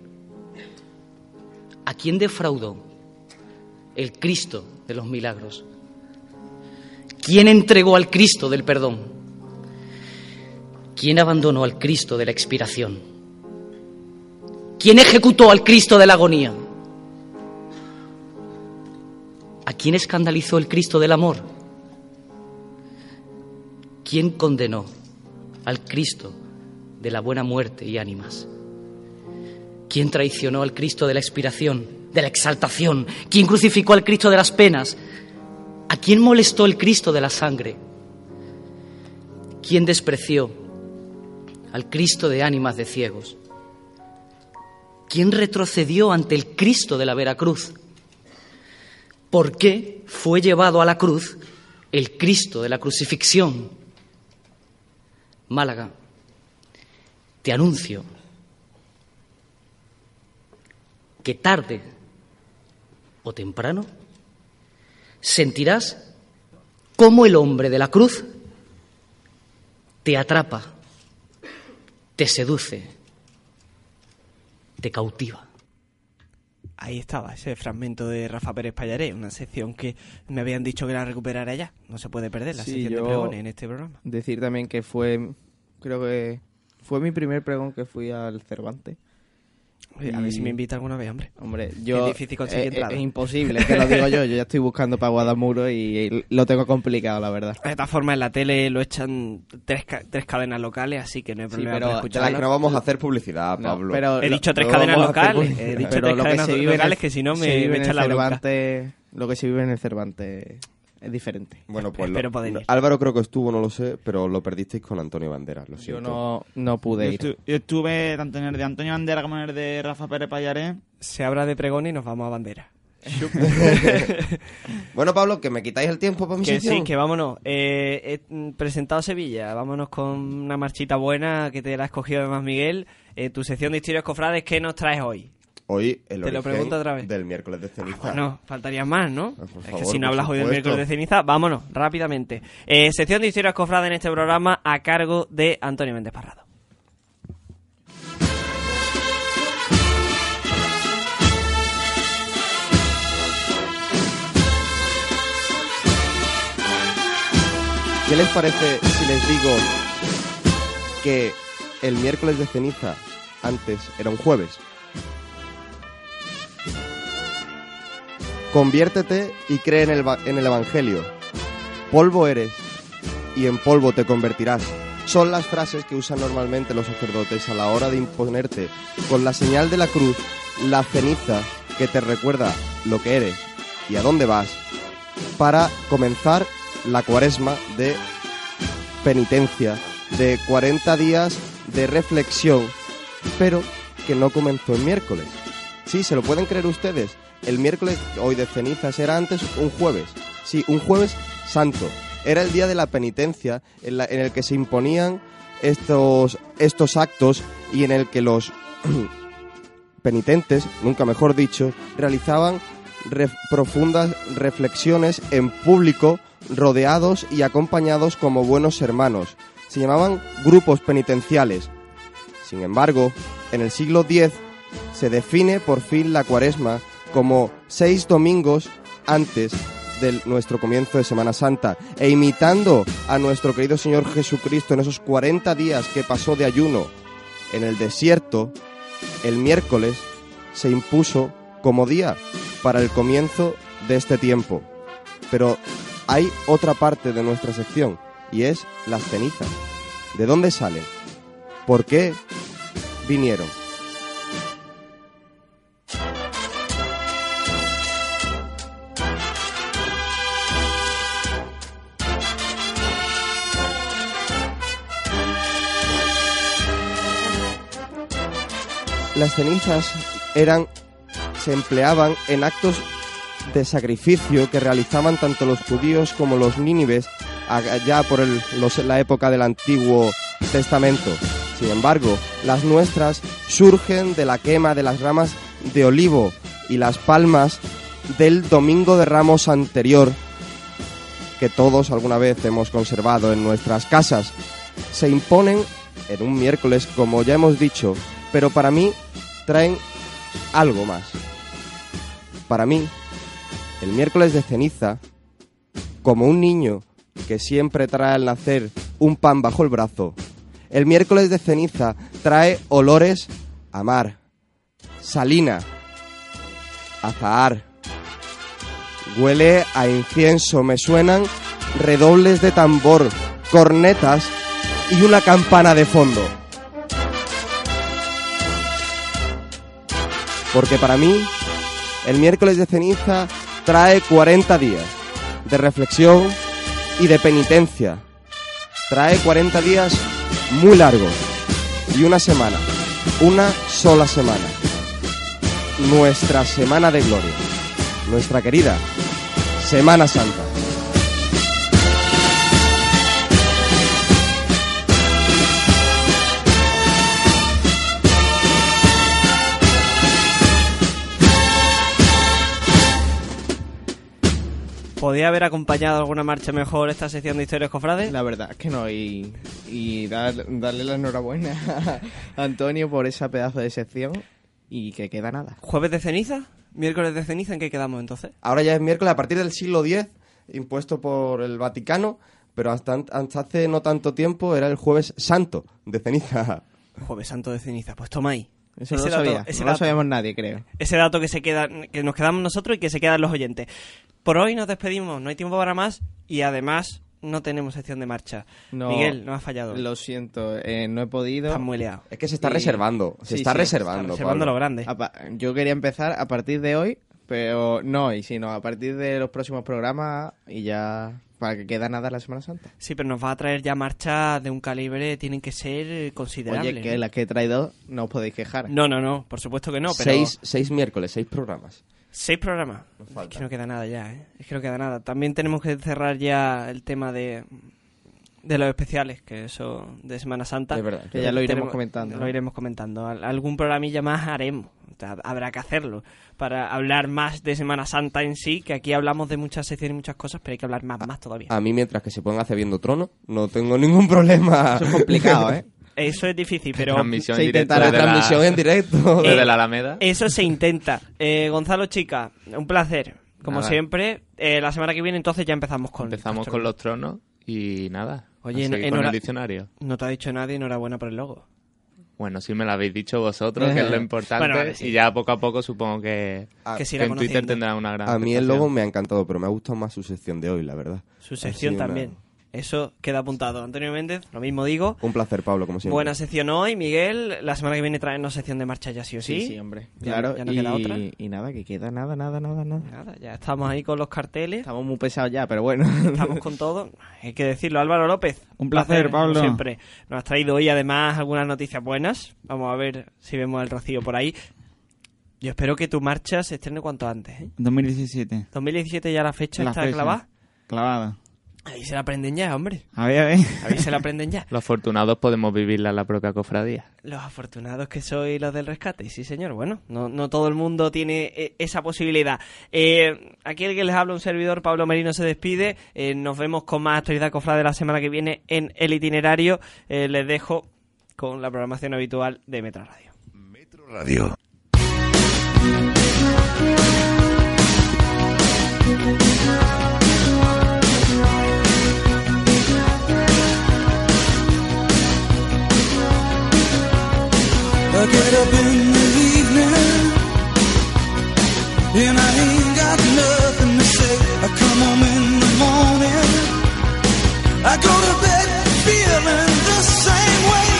Speaker 11: ¿A quién defraudó el Cristo de los milagros? ¿Quién entregó al Cristo del perdón? ¿Quién abandonó al Cristo de la expiración? ¿Quién ejecutó al Cristo de la agonía? ¿A quién escandalizó el Cristo del amor? ¿Quién condenó al Cristo de la buena muerte y ánimas? ¿Quién traicionó al Cristo de la expiración, de la exaltación? ¿Quién crucificó al Cristo de las penas? ¿A quién molestó el Cristo de la sangre? ¿Quién despreció al Cristo de ánimas de ciegos? ¿Quién retrocedió ante el Cristo de la Veracruz? ¿Por qué fue llevado a la cruz el Cristo de la crucifixión? Málaga, te anuncio que tarde o temprano sentirás cómo el hombre de la cruz te atrapa, te seduce, te cautiva.
Speaker 1: Ahí estaba, ese fragmento de Rafa Pérez Payaré, una sección que me habían dicho que la recuperara ya. No se puede perder la
Speaker 2: Sí,
Speaker 1: sección de pregones en este programa.
Speaker 2: Decir también que fue, creo que fue mi primer pregón que fui al Cervantes.
Speaker 1: A ver si me invita alguna vez, hombre.
Speaker 2: Hombre, yo...
Speaker 1: Es difícil conseguir
Speaker 2: eh, eh,
Speaker 1: entrada.
Speaker 2: Es imposible, te lo digo yo. Yo ya estoy buscando para Guadamuro y lo tengo complicado, la verdad.
Speaker 1: De todas formas, en la tele lo echan tres, ca- tres cadenas locales, así que no hay
Speaker 2: Sí,
Speaker 1: problema
Speaker 2: pero
Speaker 1: para escucharlo.
Speaker 4: Que no vamos a hacer publicidad,
Speaker 2: No,
Speaker 4: Pablo.
Speaker 2: pero
Speaker 1: He dicho tres cadenas locales,
Speaker 2: publicidad.
Speaker 1: he dicho
Speaker 2: Pero
Speaker 1: tres
Speaker 2: lo que
Speaker 1: cadenas
Speaker 2: se vive en
Speaker 1: locales
Speaker 2: el-
Speaker 1: que si no me- me echan la bronca.
Speaker 2: Cervantes, Lo que se vive en el Cervantes es diferente.
Speaker 4: Bueno, pues lo-
Speaker 1: Espero poder ir.
Speaker 4: Álvaro creo que estuvo, no lo sé, pero lo perdisteis con Antonio Banderas, lo
Speaker 2: Yo
Speaker 4: siento.
Speaker 2: no, no pude
Speaker 3: Yo,
Speaker 2: ir.
Speaker 3: estu- yo estuve tanto en el de Antonio Bandera como en el de Rafa Pérez Payaré.
Speaker 1: Se habla de pregones y nos vamos a bandera. [laughs]
Speaker 4: Bueno, Pablo, que me quitáis el tiempo para mi
Speaker 1: Que
Speaker 4: sección.
Speaker 1: sí, que vámonos. Eh, he presentado Sevilla. Vámonos con una marchita buena que te la ha escogido además Miguel. Eh, tu sección de historias cofrades, ¿qué nos traes hoy?
Speaker 4: Hoy el
Speaker 1: Te lo
Speaker 4: origen
Speaker 1: pregunto otra vez.
Speaker 4: del miércoles de ceniza.
Speaker 1: No, faltaría más, ¿no?
Speaker 4: Ah,
Speaker 1: es que si no hablas hoy del miércoles de ceniza, vámonos, rápidamente. Eh, sección de historias cofrades en este programa a cargo de Antonio Méndez Parrado.
Speaker 4: ¿Qué les parece si les digo que el miércoles de ceniza antes era un jueves? Conviértete y cree en el, en el Evangelio. Polvo eres y en polvo te convertirás. Son las frases que usan normalmente los sacerdotes a la hora de imponerte con la señal de la cruz la ceniza que te recuerda lo que eres y a dónde vas para comenzar la cuaresma de penitencia, de 40 días de reflexión, pero que no comenzó el miércoles. Sí, se lo pueden creer ustedes. El miércoles, hoy de cenizas, era antes un jueves. Sí, un jueves santo. Era el día de la penitencia en, la- en el que se imponían estos, estos actos y en el que los [clears throat] penitentes, nunca mejor dicho, realizaban profundas reflexiones en público, rodeados y acompañados como buenos hermanos. Se llamaban grupos penitenciales. Sin embargo, en el siglo X se define por fin la cuaresma como seis domingos antes de nuestro comienzo de Semana Santa e imitando a nuestro querido Señor Jesucristo en esos 40 días que pasó de ayuno en el desierto, el miércoles se impuso como día para el comienzo de este tiempo. Pero hay otra parte de nuestra sección y es las cenizas. ¿De dónde salen? ¿Por qué vinieron? Las cenizas eran se empleaban en actos de sacrificio que realizaban tanto los judíos como los nínives allá por la época del Antiguo Testamento. Sin embargo, las nuestras surgen de la quema de las ramas de olivo y las palmas del Domingo de Ramos anterior que todos alguna vez hemos conservado en nuestras casas. Se imponen en un miércoles, como ya hemos dicho, pero para mí traen algo más. Para mí, el miércoles de ceniza, como un niño que siempre trae al nacer un pan bajo el brazo, el miércoles de ceniza trae olores a mar, salina, azahar. Huele a incienso, me suenan redobles de tambor, cornetas y una campana de fondo. Porque para mí, el miércoles de ceniza trae 40 días de reflexión y de penitencia. Trae 40 días muy largos y una semana, una sola semana. Nuestra semana de gloria, nuestra querida Semana Santa.
Speaker 1: ¿Podía haber acompañado alguna marcha mejor esta sección de historias cofrades?
Speaker 2: La verdad es que no, y, y dar- darle la enhorabuena a Antonio por esa pedazo de sección y que queda nada.
Speaker 1: ¿Jueves de ceniza? ¿Miércoles de ceniza? ¿En qué quedamos entonces?
Speaker 4: Ahora ya es miércoles a partir del siglo X, impuesto por el Vaticano, pero hasta, hasta hace no tanto tiempo era el jueves santo de ceniza.
Speaker 1: Jueves Santo de ceniza. Pues toma ahí.
Speaker 2: Eso no
Speaker 1: Ese
Speaker 2: lo
Speaker 1: dato-
Speaker 2: sabía,
Speaker 1: ese
Speaker 2: no lo sabíamos nadie, creo.
Speaker 1: ese dato que se queda que nos quedamos nosotros y que se quedan los oyentes. Por hoy nos despedimos, no hay tiempo para más y además no tenemos sección de marcha.
Speaker 2: No,
Speaker 1: Miguel, no has fallado.
Speaker 2: Lo siento, eh, no he podido.
Speaker 1: Estás muy liado.
Speaker 4: Es que se está reservando, se está reservando,
Speaker 1: reservando
Speaker 4: Pablo.
Speaker 1: lo grande.
Speaker 2: Yo quería empezar a partir de hoy, pero no hoy, sino a partir de los próximos programas y ya para que queda nada la Semana Santa.
Speaker 1: Sí, pero nos va a traer ya marchas de un calibre, tienen que ser considerables.
Speaker 2: Oye, que
Speaker 1: ¿no?
Speaker 2: las que he traído no os podéis quejar.
Speaker 1: No, no, no, por supuesto que no, pero...
Speaker 4: seis, seis miércoles, seis programas.
Speaker 1: Seis programas. Es que no queda nada ya, ¿eh? Es que no queda nada. También tenemos que cerrar ya el tema de, de los especiales, que eso de Semana Santa.
Speaker 2: Es verdad, que ya lo iremos comentando,
Speaker 1: Lo iremos comentando. Al- Algún programilla más haremos. O sea, habrá que hacerlo para hablar más de Semana Santa en sí, que aquí hablamos de muchas secciones y muchas cosas, pero hay que hablar más, más todavía.
Speaker 4: A mí, mientras que se puedan hacer viendo trono, no tengo ningún problema.
Speaker 2: Eso es complicado, [laughs] ¿eh?
Speaker 1: Eso es difícil, [laughs] pero...
Speaker 5: Transmisión
Speaker 2: se
Speaker 5: desde la-
Speaker 4: Transmisión en directo. [laughs]
Speaker 5: Desde la Alameda.
Speaker 1: Eso se intenta. Eh, Gonzalo Chica, un placer. Como
Speaker 5: Nada.
Speaker 1: siempre, eh, la semana que viene entonces ya empezamos con...
Speaker 5: Empezamos con los tronos y nada.
Speaker 1: Oye,
Speaker 5: a
Speaker 1: en-
Speaker 5: seguir
Speaker 1: en
Speaker 5: con
Speaker 1: hora-
Speaker 5: el diccionario.
Speaker 1: No te ha dicho nadie, enhorabuena por el logo.
Speaker 5: Bueno, sí me lo habéis dicho vosotros, que es lo importante.
Speaker 1: Bueno, vale, sí.
Speaker 5: Y ya poco a poco supongo que,
Speaker 4: Ah,
Speaker 1: Que se
Speaker 5: que
Speaker 1: irá
Speaker 5: en Twitter tendrá una gran
Speaker 4: A mí el logo me ha encantado, pero me ha gustado más su sección de hoy, la verdad.
Speaker 1: Su sección
Speaker 4: una-
Speaker 1: también. Eso queda apuntado. Antonio Méndez, lo mismo digo.
Speaker 4: Un placer, Pablo, como siempre.
Speaker 1: Buena sección hoy, Miguel. La semana que viene traernos sección de marcha ya sí o sí.
Speaker 2: Sí, sí, hombre.
Speaker 1: Ya-
Speaker 2: claro,
Speaker 1: ya no
Speaker 2: y,
Speaker 1: queda otra.
Speaker 2: y nada, que queda nada, nada, nada, nada.
Speaker 1: Nada, ya estamos ahí con los carteles.
Speaker 2: Estamos muy pesados ya, pero bueno.
Speaker 1: Estamos con todo. Hay que decirlo. Álvaro López.
Speaker 3: Un placer,
Speaker 1: como
Speaker 3: Pablo.
Speaker 1: siempre. Nos has traído hoy además algunas noticias buenas. Vamos a ver si vemos el rocío por ahí. Yo espero que tu marcha se estrene cuanto antes. ¿eh?
Speaker 3: 2017.
Speaker 1: 2017 ya la fecha
Speaker 3: La
Speaker 1: está
Speaker 3: fecha.
Speaker 1: clavada.
Speaker 3: Clavada.
Speaker 1: Ahí se la aprenden ya, hombre.
Speaker 3: A ver, a ver.
Speaker 1: Ahí se la aprenden ya. [laughs]
Speaker 5: Los afortunados podemos vivirla en la propia cofradía.
Speaker 1: Los afortunados que soy los del rescate, sí señor. Bueno, no, no todo el mundo tiene eh, esa posibilidad. Eh, aquí el que les habla, un servidor, Pablo Merino, se despide. Eh, nos vemos con más actualidad cofrade la semana que viene en el itinerario. Eh, les dejo con la programación habitual de Metro Radio.
Speaker 6: Radio.
Speaker 8: I get up in the evening and I ain't got nothing to say. I come home in the morning. I go to bed feeling the same way.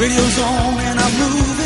Speaker 8: Radio's on and I'm moving